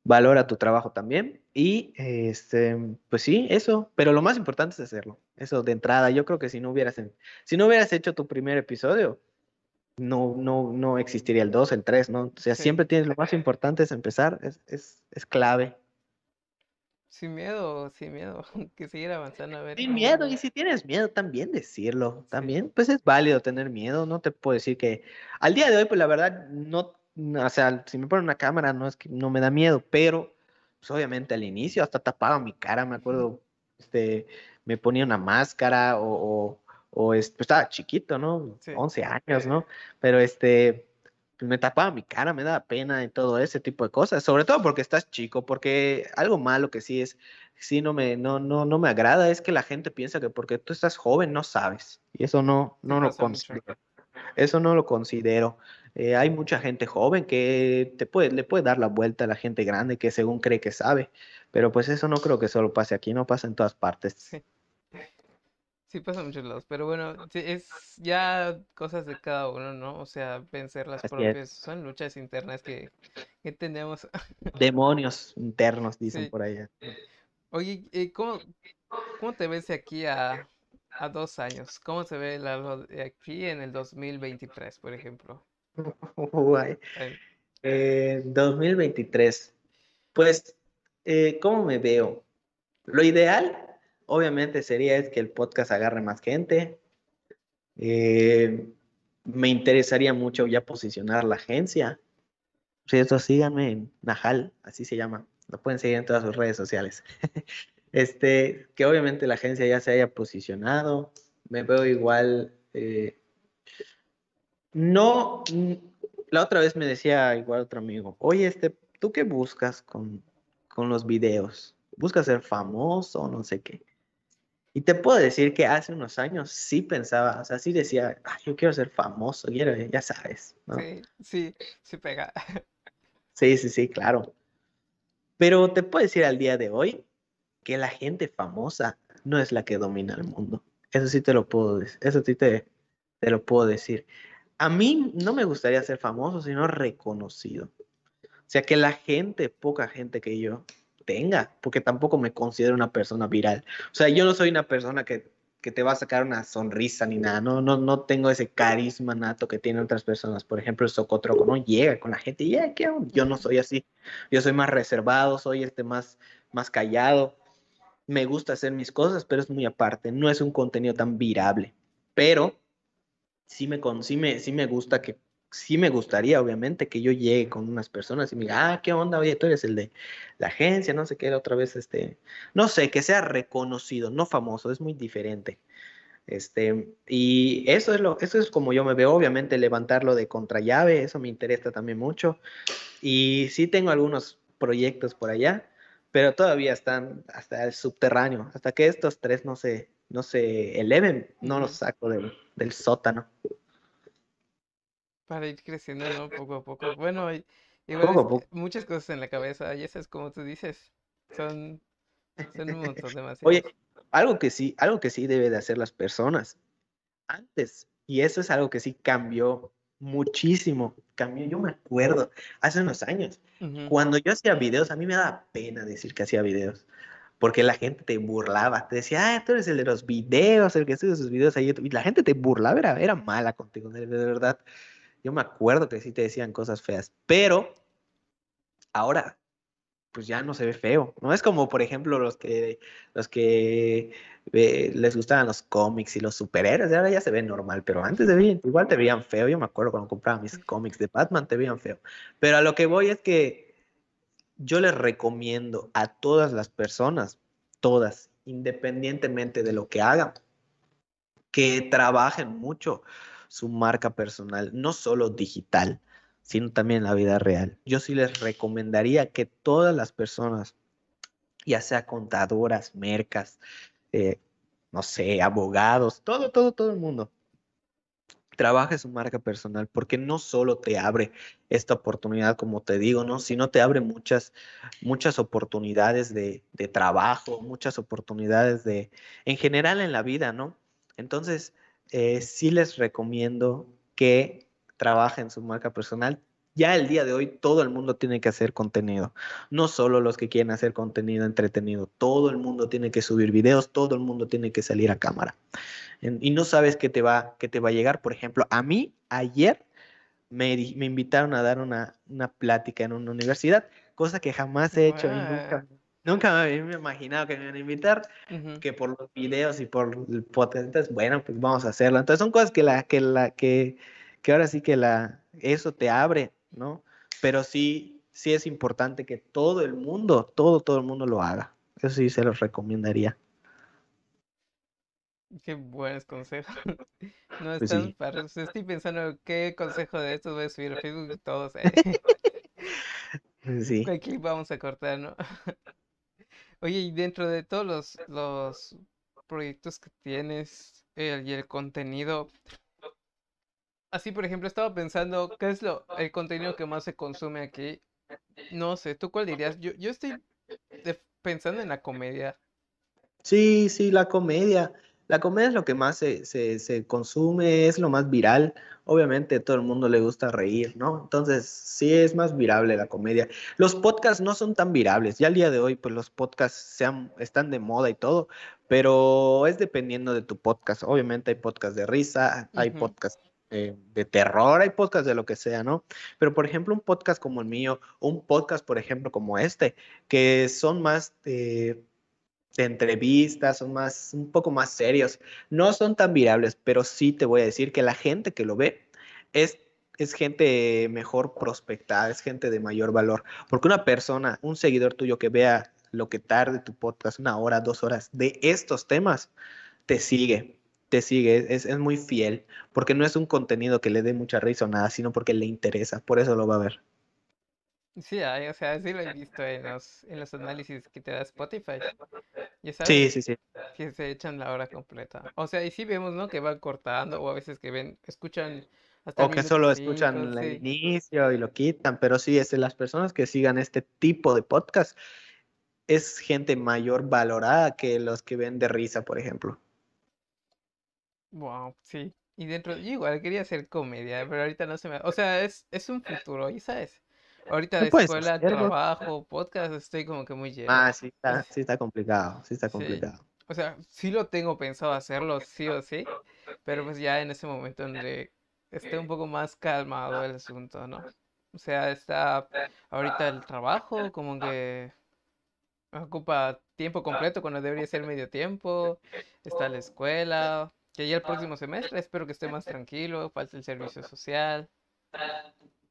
valora tu trabajo también y este, pues sí, eso, pero lo más importante es hacerlo. Eso de entrada, yo creo que si no hubieras, si no hubieras hecho tu primer episodio, no, no, no existiría el 2, el 3, ¿no? O sea, siempre tienes, lo más importante es empezar, es, es, es clave. Sin miedo, sin miedo, [laughs] que seguir avanzando a ver. Sin miedo, y si tienes miedo también decirlo, también, pues es válido tener miedo, no te puedo decir que al día de hoy, pues la verdad, no, o sea, si me ponen una cámara, no es que no me da miedo, pero pues obviamente al inicio hasta tapaba mi cara, me acuerdo, este, me ponía una máscara o o pues, estaba chiquito, ¿no? 11 años, ¿no? Pero este, pues, me tapaba mi cara, me daba pena y todo ese tipo de cosas, sobre todo porque estás chico, porque algo malo que sí es, sí no me, no, no, no me agrada es que la gente piensa que porque tú estás joven no sabes, y eso no, no lo considero. Eso no lo considero. Eh, hay mucha gente joven que te puede, le puede dar la vuelta a la gente grande que según cree que sabe, pero pues eso no creo que solo pase aquí, no pasa en todas partes. Sí. Sí, pasa muchos lados, pero bueno, es ya cosas de cada uno, ¿no? O sea, vencer las propias, son luchas internas que, que tenemos. [laughs] Demonios internos, dicen por allá. Oye, eh, ¿cómo, ¿cómo te ves aquí a, a dos años? ¿Cómo se ve la, de aquí en el 2023, por ejemplo? [laughs] Guay. Eh, 2023. Pues, eh, ¿cómo me veo? Lo ideal obviamente sería es que el podcast agarre más gente. Eh, me interesaría mucho ya posicionar la agencia. Si eso, síganme en Najal, así se llama. Lo pueden seguir en todas sus redes sociales. [laughs] este, que obviamente la agencia ya se haya posicionado. Me veo igual. Eh, no, la otra vez me decía igual otro amigo, oye, este, ¿tú qué buscas con, con los videos? ¿Buscas ser famoso o no sé qué? Y te puedo decir que hace unos años sí pensaba, o sea, sí decía, yo quiero ser famoso, quiero, ya sabes, Sí, sí, sí pega. Sí, sí, sí, claro. Pero te puedo decir al día de hoy que la gente famosa no es la que domina el mundo. Eso sí te lo puedo decir, eso sí te, te lo puedo decir. A mí no me gustaría ser famoso, sino reconocido. O sea, que la gente, poca gente que yo, tenga, porque tampoco me considero una persona viral. O sea, yo no soy una persona que, que te va a sacar una sonrisa ni nada, no, no, no tengo ese carisma nato que tienen otras personas. Por ejemplo, el Socotroco no llega con la gente, y yeah, ¿qué Yo no soy así, yo soy más reservado, soy este más, más callado. Me gusta hacer mis cosas, pero es muy aparte, no es un contenido tan virable. Pero sí me, sí me, sí me gusta que sí me gustaría, obviamente, que yo llegue con unas personas y me diga, ah, ¿qué onda? Oye, tú eres el de la agencia, no sé qué, otra vez, este, no sé, que sea reconocido, no famoso, es muy diferente. Este, y eso es lo, eso es como yo me veo, obviamente levantarlo de contrallave, eso me interesa también mucho. Y sí tengo algunos proyectos por allá, pero todavía están hasta el subterráneo, hasta que estos tres no se, no se eleven, no los saco del, del sótano. Para ir creciendo, ¿no? Poco a poco. Bueno, igual muchas cosas en la cabeza, y esas como tú dices, son, son un montón demasiado. Oye, algo que sí, algo que sí debe de hacer las personas antes, y eso es algo que sí cambió muchísimo, cambió, yo me acuerdo, hace unos años, cuando yo hacía videos, a mí me daba pena decir que hacía videos, porque la gente te burlaba, te decía, ah, tú eres el de los videos, el que sube sus videos ahí, y la gente te burlaba, era, era mala contigo, de, verdad. Yo me acuerdo que sí te decían cosas feas, pero ahora pues ya no se ve feo. No es como, por ejemplo, los que, los que eh, les gustaban los cómics y los superhéroes, ahora ya se ve normal, pero antes de bien, igual te veían feo. Yo me acuerdo cuando compraba mis cómics de Batman, te veían feo. Pero a lo que voy es que yo les recomiendo a todas las personas, todas, independientemente de lo que hagan, que trabajen mucho su marca personal, no solo digital sino también la vida real. Yo sí les recomendaría que todas las personas, ya sea contadoras, mercas, eh, no sé, abogados, todo, todo, todo el mundo, trabaje su marca personal, porque no solo te abre esta oportunidad, como te digo, ¿no? Sino te abre muchas, muchas oportunidades de, de trabajo, muchas oportunidades de, en general en la vida, ¿no? Entonces, eh, sí les recomiendo que trabaja en su marca personal. Ya el día de hoy todo el mundo tiene que hacer contenido, no solo los que quieren hacer contenido entretenido, todo el mundo tiene que subir videos, todo el mundo tiene que salir a cámara. y no sabes qué te va, qué te va a llegar. Por ejemplo, a mí ayer me, invitaron a dar una, plática en una universidad, cosa que jamás he hecho nunca, nunca me había imaginado que me iban a invitar, que por los videos y por el potente, bueno, pues vamos a hacerlo. Entonces son cosas que la, que la, que que ahora sí que la, eso te abre, ¿no? Pero sí, sí es importante que todo el mundo, todo, todo el mundo lo haga. Eso sí se los recomendaría. Qué buenos consejos. [laughs] No pues están para... Estoy pensando qué consejo de estos voy a subir a Facebook todos. ¿eh? [laughs] Sí. Aquí vamos a cortar, ¿no? [laughs] Oye, y dentro de todos los, los proyectos que tienes y el contenido, así, por ejemplo, estaba pensando, ¿qué es lo, el contenido que más se consume aquí? No sé, ¿tú cuál dirías? Yo, yo estoy pensando en la comedia. Sí, sí, la comedia. La comedia es lo que más se, se, consume, es lo más viral. Obviamente a todo el mundo le gusta reír, ¿no? Entonces, sí es más virable la comedia. Los podcasts no son tan virables. Ya al día de hoy, pues los podcasts sean, están de moda y todo, pero es dependiendo de tu podcast. Obviamente hay podcasts de risa, hay podcasts eh, de terror, hay podcasts de lo que sea, ¿no? Pero por ejemplo, un podcast como el mío, un podcast, por ejemplo, como este, que son más de, entrevistas, son más, un poco más serios, no son tan virables, pero sí te voy a decir que la gente que lo ve es es gente mejor prospectada, es gente de mayor valor. Porque una persona, un seguidor tuyo que vea lo que tarde tu podcast, una hora, dos horas, de estos temas, te sigue te sigue, es, es, muy fiel, porque no es un contenido que le dé mucha risa o nada, sino porque le interesa, por eso lo va a ver. Sí, o sea, sí lo he [laughs] visto en los, en los análisis que te da Spotify. ¿Ya sabes? Sí, sí, sí. Que se echan la hora completa. O sea, y sí vemos, ¿no? Que van cortando, o a veces que ven, escuchan hasta O que solo escuchan el inicio y lo quitan, pero sí, es de las personas que sigan este tipo de podcast, es gente mayor valorada que los que ven de risa, por ejemplo. Wow, sí. Y dentro, yo igual quería hacer comedia, pero ahorita no se me... O sea, es, es un futuro, ¿y sabes? Ahorita de escuela, trabajo, podcast, estoy como que muy lleno. Ah, sí está, sí está complicado, sí está complicado. O sea, sí lo tengo pensado hacerlo, sí o sí, pero pues ya en ese momento donde esté un poco más calmado el asunto, ¿no? O sea, está ahorita el trabajo, como que ocupa tiempo completo cuando debería ser medio tiempo, está la escuela, que ya el próximo semestre espero que esté más tranquilo, falta el servicio social.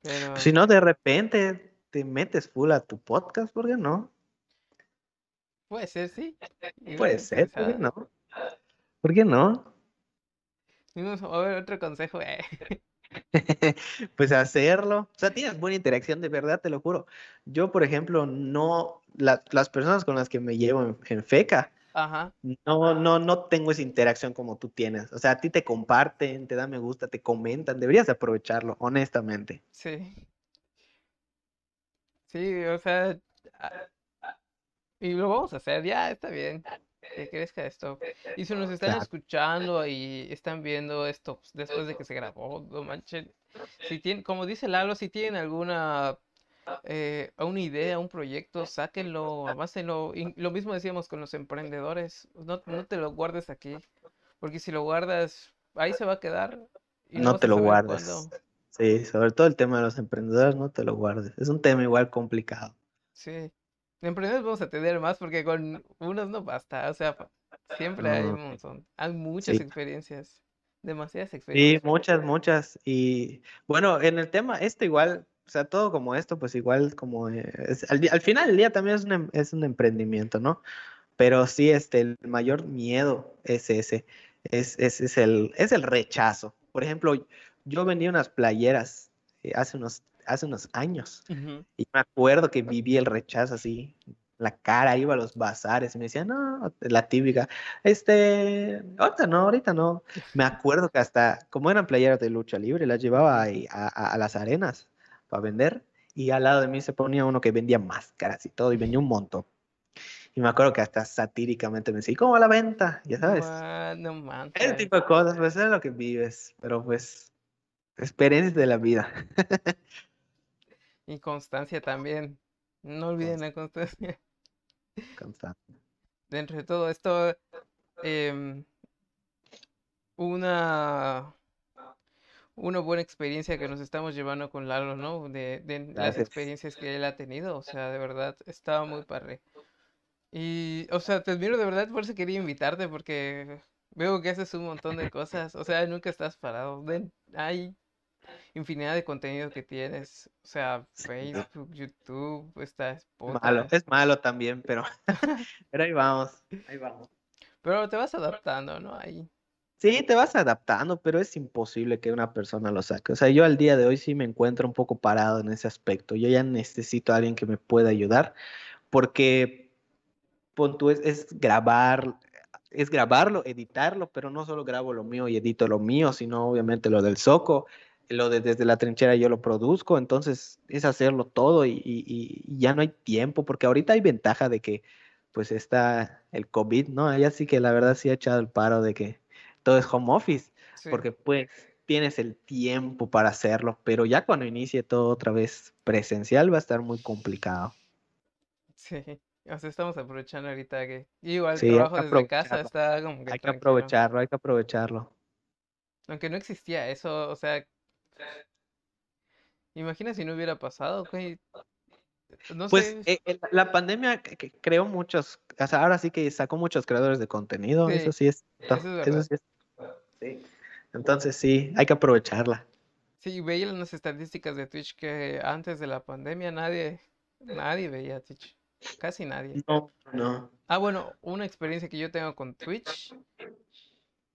Pero Si no, de repente te metes full a tu podcast, ¿por qué no? puede ser, sí. Puede ser, ¿por qué no? ¿Por qué no? A ver otro consejo. eh. [laughs] Pues hacerlo. O sea, tienes buena interacción, de verdad, te lo juro. Yo, por ejemplo, no, la- las personas con las que me llevo en, en FECA, Ajá, no, no, no tengo esa interacción como tú tienes. O sea, a ti te comparten, te dan me gusta, te comentan. Deberías aprovecharlo, honestamente. sí. Sí, o sea, y lo vamos a hacer, ya está bien. Que crezca esto. Y si nos están Claro. escuchando y están viendo esto pues, después de que se grabó, no manchen. Si tienen, como dice Lalo, si tienen alguna eh, una idea, un proyecto, [laughs] sáquenlo, avácenlo. Y lo mismo decíamos con los emprendedores, no, no te lo guardes aquí, porque si lo guardas, ahí se va a quedar y no te a lo guardes. cuándo. Sí, sobre todo el tema de los emprendedores, no te lo guardes. Es un tema igual complicado. Sí. Emprendedores vamos a tener más porque con unos no basta, o sea, siempre hay un montón, hay muchas sí. experiencias, demasiadas Sí, experiencias. muchas, muchas. Y bueno, en el tema, esto igual, o sea, todo como esto, pues igual como eh, es- al, al final del día también es un, em- es un emprendimiento, ¿no? Pero sí, este, el mayor miedo es ese, es, es, es el, es el rechazo. Por ejemplo, yo vendí unas playeras eh, hace unos, hace unos años Ujú. y me acuerdo que viví el rechazo así, la cara, iba a los bazares y me decían, no, la típica, este, ahorita no, ahorita no. [laughs] Me acuerdo que hasta, como eran playeras de lucha libre, las llevaba ahí a, a- a las arenas para vender y al lado de mí se ponía uno que vendía máscaras y todo y vendía un montón. Y me acuerdo que hasta satíricamente me decía, ¿cómo va la venta? Ya sabes, Gua- no ese tipo de cosas, pues es lo que vives, pero pues, experiencias de la vida. [laughs] Y constancia también. No olviden la constancia. Constante. Dentro de todo esto, em, una, una buena experiencia que nos estamos llevando con Lalo, ¿no? De, de las experiencias que él ha tenido. O sea, de verdad, estaba muy padre. Y, o sea, te admiro de verdad, por eso quería invitarte, porque veo que haces un montón de cosas. O sea, nunca estás parado. Ven, hay infinidad de contenido que tienes. O sea. Facebook, YouTube, está Malo, es malo también, pero, [laughs] pero ahí vamos, ahí vamos. Pero te vas adaptando, ¿no? Ahí. Sí, te vas adaptando, pero es imposible que una persona lo saque. O sea, yo al día de hoy sí me encuentro un poco parado en ese aspecto. Yo ya necesito a alguien que me pueda ayudar, porque pon es, grabar, es grabarlo, editarlo, pero no solo grabo lo mío y edito lo mío, sino obviamente lo del Soco, lo de desde la trinchera yo lo produzco, entonces es hacerlo todo y, ya no hay tiempo, porque ahorita hay ventaja de que pues está el COVID, ¿no? Allá sí que la verdad sí ha echado el paro de que todo es home office, Sí. porque pues tienes el tiempo para hacerlo, pero ya cuando inicie todo otra vez presencial va a estar muy complicado. Sí, o sea, estamos aprovechando ahorita que igual Sí, trabajo desde casa está como que Hay que tranquilo. aprovecharlo, hay que aprovecharlo. Aunque no existía eso, o sea, imagina si no hubiera pasado, güey. No Pues sé, eh, la pandemia creó muchos, o sea, ahora sí que sacó muchos creadores de contenido, eso Sí, es, eso es eso sí es, sí. Entonces sí, hay que aprovecharla. Sí, veía las estadísticas de Twitch que antes de la pandemia nadie, nadie veía Twitch, casi nadie. No, no. Ah, bueno, una experiencia que yo tengo con Twitch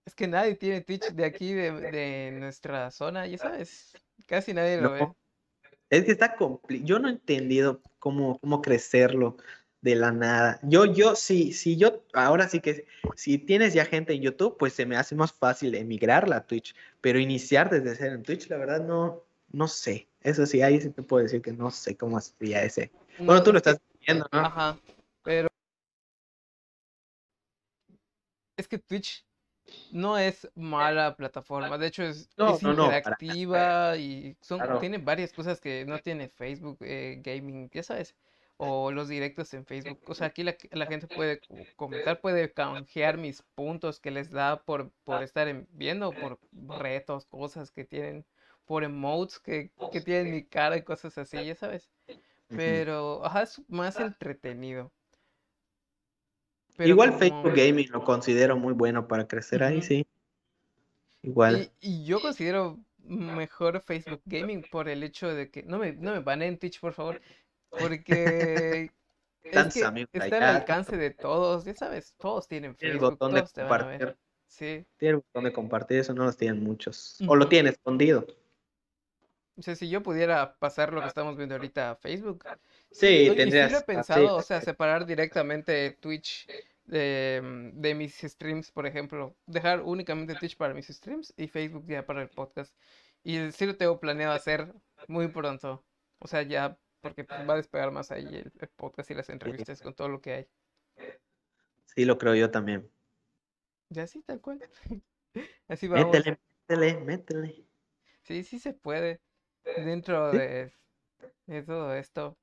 es que nadie tiene Twitch de aquí, de, de nuestra zona, ya sabes, casi nadie lo ve. Es que está complicado. Yo no he entendido cómo, cómo crecerlo de la nada. Yo, yo, sí, sí, yo, ahora sí que, si tienes ya gente en YouTube, pues se me hace más fácil emigrarla a Twitch, pero iniciar desde cero en Twitch, la verdad, no, no sé. Eso sí, ahí sí te puedo decir que no sé cómo sería ese. Bueno, No, tú lo estás viendo, ¿no? Ajá, pero es que Twitch no es mala plataforma, de hecho es, No, es no, para interactiva y son, Claro. tiene varias cosas que no tiene Facebook eh, Gaming, ya sabes, o los directos en Facebook. O sea, [laughs] aquí la, la gente puede co- comentar, puede canjear mis puntos que les da por, por estar en- viendo, [laughs] por retos, cosas que tienen, por emotes que, que tienen mi cara y cosas así, ya sabes. Pero, ajá, es más entretenido. Pero Igual como- Facebook Gaming lo considero muy bueno para crecer ahí, sí. Igual. Y, y yo considero mejor Facebook Gaming por el hecho de que no me, no me banen Twitch, por favor, porque [laughs] es que amigos está al alcance de todos, ya sabes, todos tienen Tiene el Facebook, botón de todos te van a ver. compartir. Sí, Tiene el botón de compartir, eso no los tienen muchos. O lo tiene escondido. o sea, si yo pudiera pasar lo que estamos viendo ahorita a Facebook, Sí, sí tendrías. lo he así, pensado, o sea, separar directamente Twitch de, mm, de mis streams, por ejemplo. Dejar únicamente Twitch para mis streams y Facebook ya para el podcast. Y sí lo tengo planeado hacer muy pronto. O sea, ya, porque pues, va a despegar más ahí el, el podcast y las entrevistas con todo lo que hay. sí, lo creo yo también. Ya sí, tal cual. [laughs] Así vamos. Métele, métele, métele. Sí, sí se puede. Dentro Sí. de, de todo esto.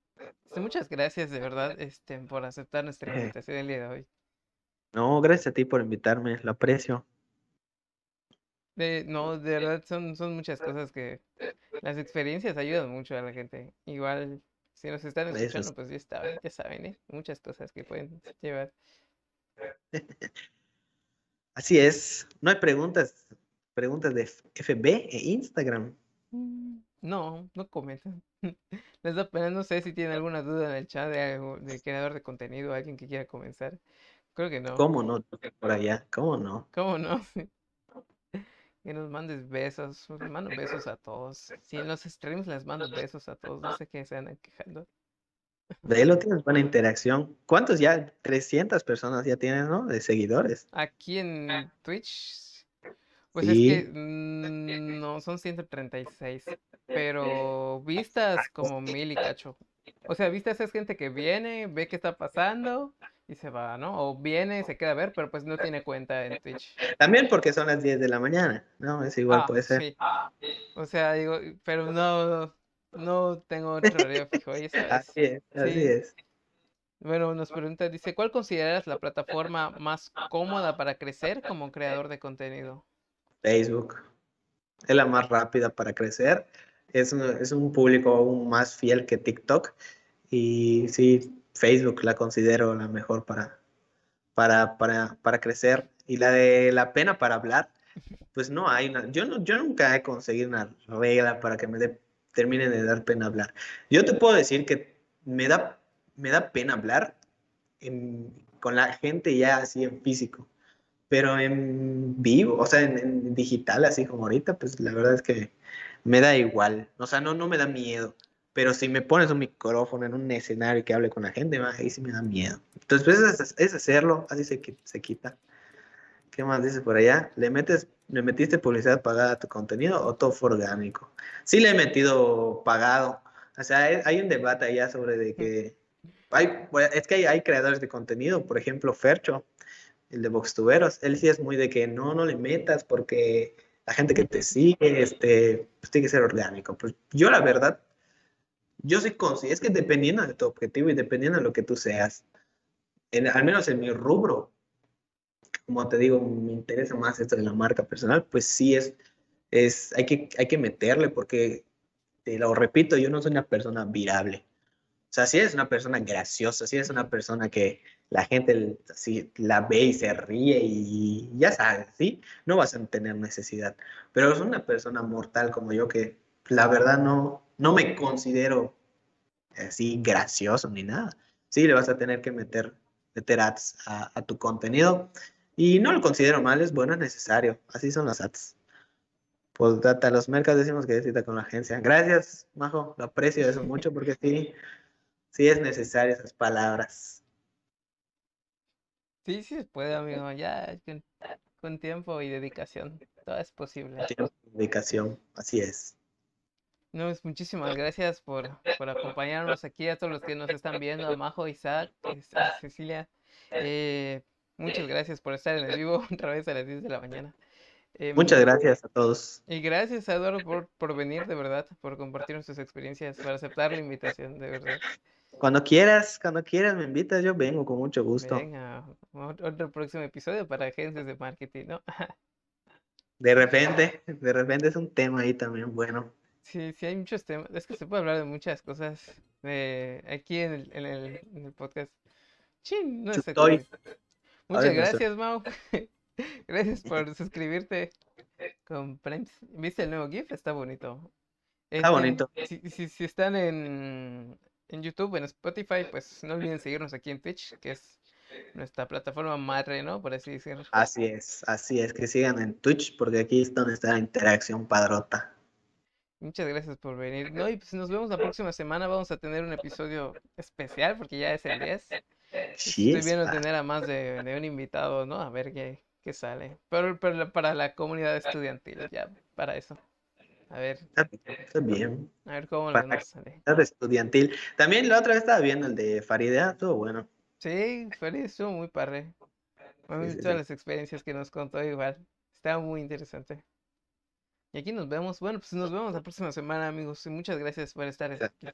Este, muchas gracias de verdad este, por aceptar nuestra Eh. invitación el día de hoy. No, gracias a ti por invitarme, lo aprecio. De- no, de verdad son, son muchas cosas que las experiencias ayudan mucho a la gente. Igual, si nos están escuchando, es- pues ya saben, ya saben, ¿eh? Muchas cosas que pueden llevar. [laughs] Así es. No hay preguntas, preguntas de FB e Instagram. Mm, No, no comentan. [laughs] Les da pena, no sé si tienen alguna duda en el chat de algo, creador de contenido, alguien que quiera comenzar. Creo que no. ¿Cómo no? Por allá, ¿cómo no? ¿Cómo no? [laughs] Que nos mandes besos. Les mando besos a todos. Si en los streams les mando besos a todos, no sé qué se andan quejando. De lo tienes buena interacción. ¿Cuántos ya? 300 personas ya tienes, ¿no? De seguidores. Aquí en Twitch, pues Sí. es que mm, no son 136, pero vistas como mil y cacho. O sea, vistas es gente que viene, ve qué está pasando y se va, ¿no? O viene, se queda a ver, pero pues no tiene cuenta en Twitch. También porque son las 10 de la mañana, ¿no? Es igual, Ah, puede ser. sí. O sea, digo, pero no, no tengo otro horario fijo, sabes. Así es, así Sí. es. Bueno, nos pregunta, dice, ¿cuál consideras la plataforma más cómoda para crecer como creador de contenido? Facebook. Es la más rápida para crecer. Es un, es un público aún más fiel que TikTok. Y sí, Facebook la considero la mejor para, para, para, para crecer. Y la de la pena para hablar, pues no hay una. Yo, no, yo nunca he conseguido una regla para que me dé- termine de dar pena hablar. Yo te puedo decir que me da, me da pena hablar en- con la gente ya así en físico. Pero en vivo, o sea, en, en digital, así como ahorita, pues la verdad es que me da igual. O sea, no, no me da miedo. Pero si me pones un micrófono en un escenario que hable con la gente, va, ahí sí me da miedo. Entonces, pues es, es hacerlo, así se, se quita. ¿Qué más dices por allá? ¿Le metes, le metiste publicidad pagada a tu contenido o todo orgánico? Sí le he metido pagado. O sea, hay, hay un debate allá sobre de que hay, es que hay, hay creadores de contenido, por ejemplo, Fercho, el de Voxtuberos, él sí es muy de que no, no le metas porque la gente que te sigue, este, pues tiene que ser orgánico. Pues yo la verdad, yo sí considero, es que dependiendo de tu objetivo y dependiendo de lo que tú seas, en- al menos en mi rubro, como te digo, me interesa más esto de la marca personal, pues sí es, es hay, que, hay que meterle porque, te lo repito, yo no soy una persona virable. O sea, si eres una persona graciosa, si eres una persona que la gente así la ve y se ríe y ya sabes, ¿sí? No vas a tener necesidad. Pero es una persona mortal como yo que la verdad no, no me considero así gracioso ni nada. Sí, le vas a tener que meter, meter ads a, a tu contenido y no lo considero mal, es bueno, es necesario. Así son las ads. Pues data, los mercados decimos que cita con la agencia. Gracias, Majo, lo aprecio eso mucho porque sí, sí es necesario esas palabras. Sí, sí se puede, amigo. Ya con, con tiempo y dedicación, todo es posible. Tiempo, dedicación, así es. No, pues, muchísimas gracias por, por acompañarnos aquí, a todos los que nos están viendo, a Majo, Isaac, este, Cecilia. Eh, muchas gracias por estar en el vivo [laughs] otra vez a las 10 de la mañana. Em, Muchas gracias a todos. Y gracias a Eduardo por, por venir, de verdad, por compartir sus experiencias, por aceptar la invitación, de verdad. Cuando quieras, cuando quieras me invitas, yo vengo con mucho gusto. Venga, ot- otro próximo episodio para agencias de marketing, ¿no? [laughs] De repente, de repente es un tema ahí también bueno. Sí, sí, hay muchos temas. Es que se puede hablar de muchas cosas aquí en el, en el, en el podcast. Chin, no sé. Muchas ver, no sé. gracias, Mau. [laughs] Gracias por [laughs] suscribirte. Con Frames. ¿Viste el nuevo GIF? Está bonito. Está bonito. si, si, si están en, en YouTube, en Spotify, pues no olviden seguirnos aquí en Twitch, que es nuestra plataforma madre, ¿no? Por así decirlo. Así es, así es, que sigan en Twitch porque aquí es donde está la interacción padrota. Muchas gracias por venir. No, y pues nos vemos la próxima semana. Vamos a tener un episodio especial porque ya es el 10. Sí, Estoy es viendo tener a más de, de un invitado, ¿no? A ver qué, qué sale. Pero, pero para la comunidad estudiantil, ya, para eso. A ver, está bien, está bien. a ver cómo Para nos sale. Está estudiantil. También la otra vez estaba viendo el de Farideh, todo bueno. Sí, Feliz estuvo muy Sí, sí, todas sí. las experiencias que nos contó igual. Estaba muy interesante. Y aquí nos vemos. Bueno, pues nos vemos la próxima semana, amigos. Y muchas gracias por estar aquí.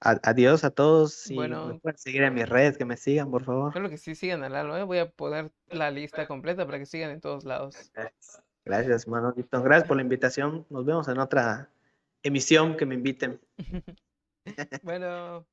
Adiós a todos y Bueno. me pueden seguir en mis redes, que me sigan, por favor. Espero que sí sigan a Lalo, ¿eh? Voy a poner la lista completa para que sigan en todos lados. Gracias, Gracias, Manolito. Gracias por la invitación. Nos vemos en otra emisión que me inviten. [laughs] Bueno.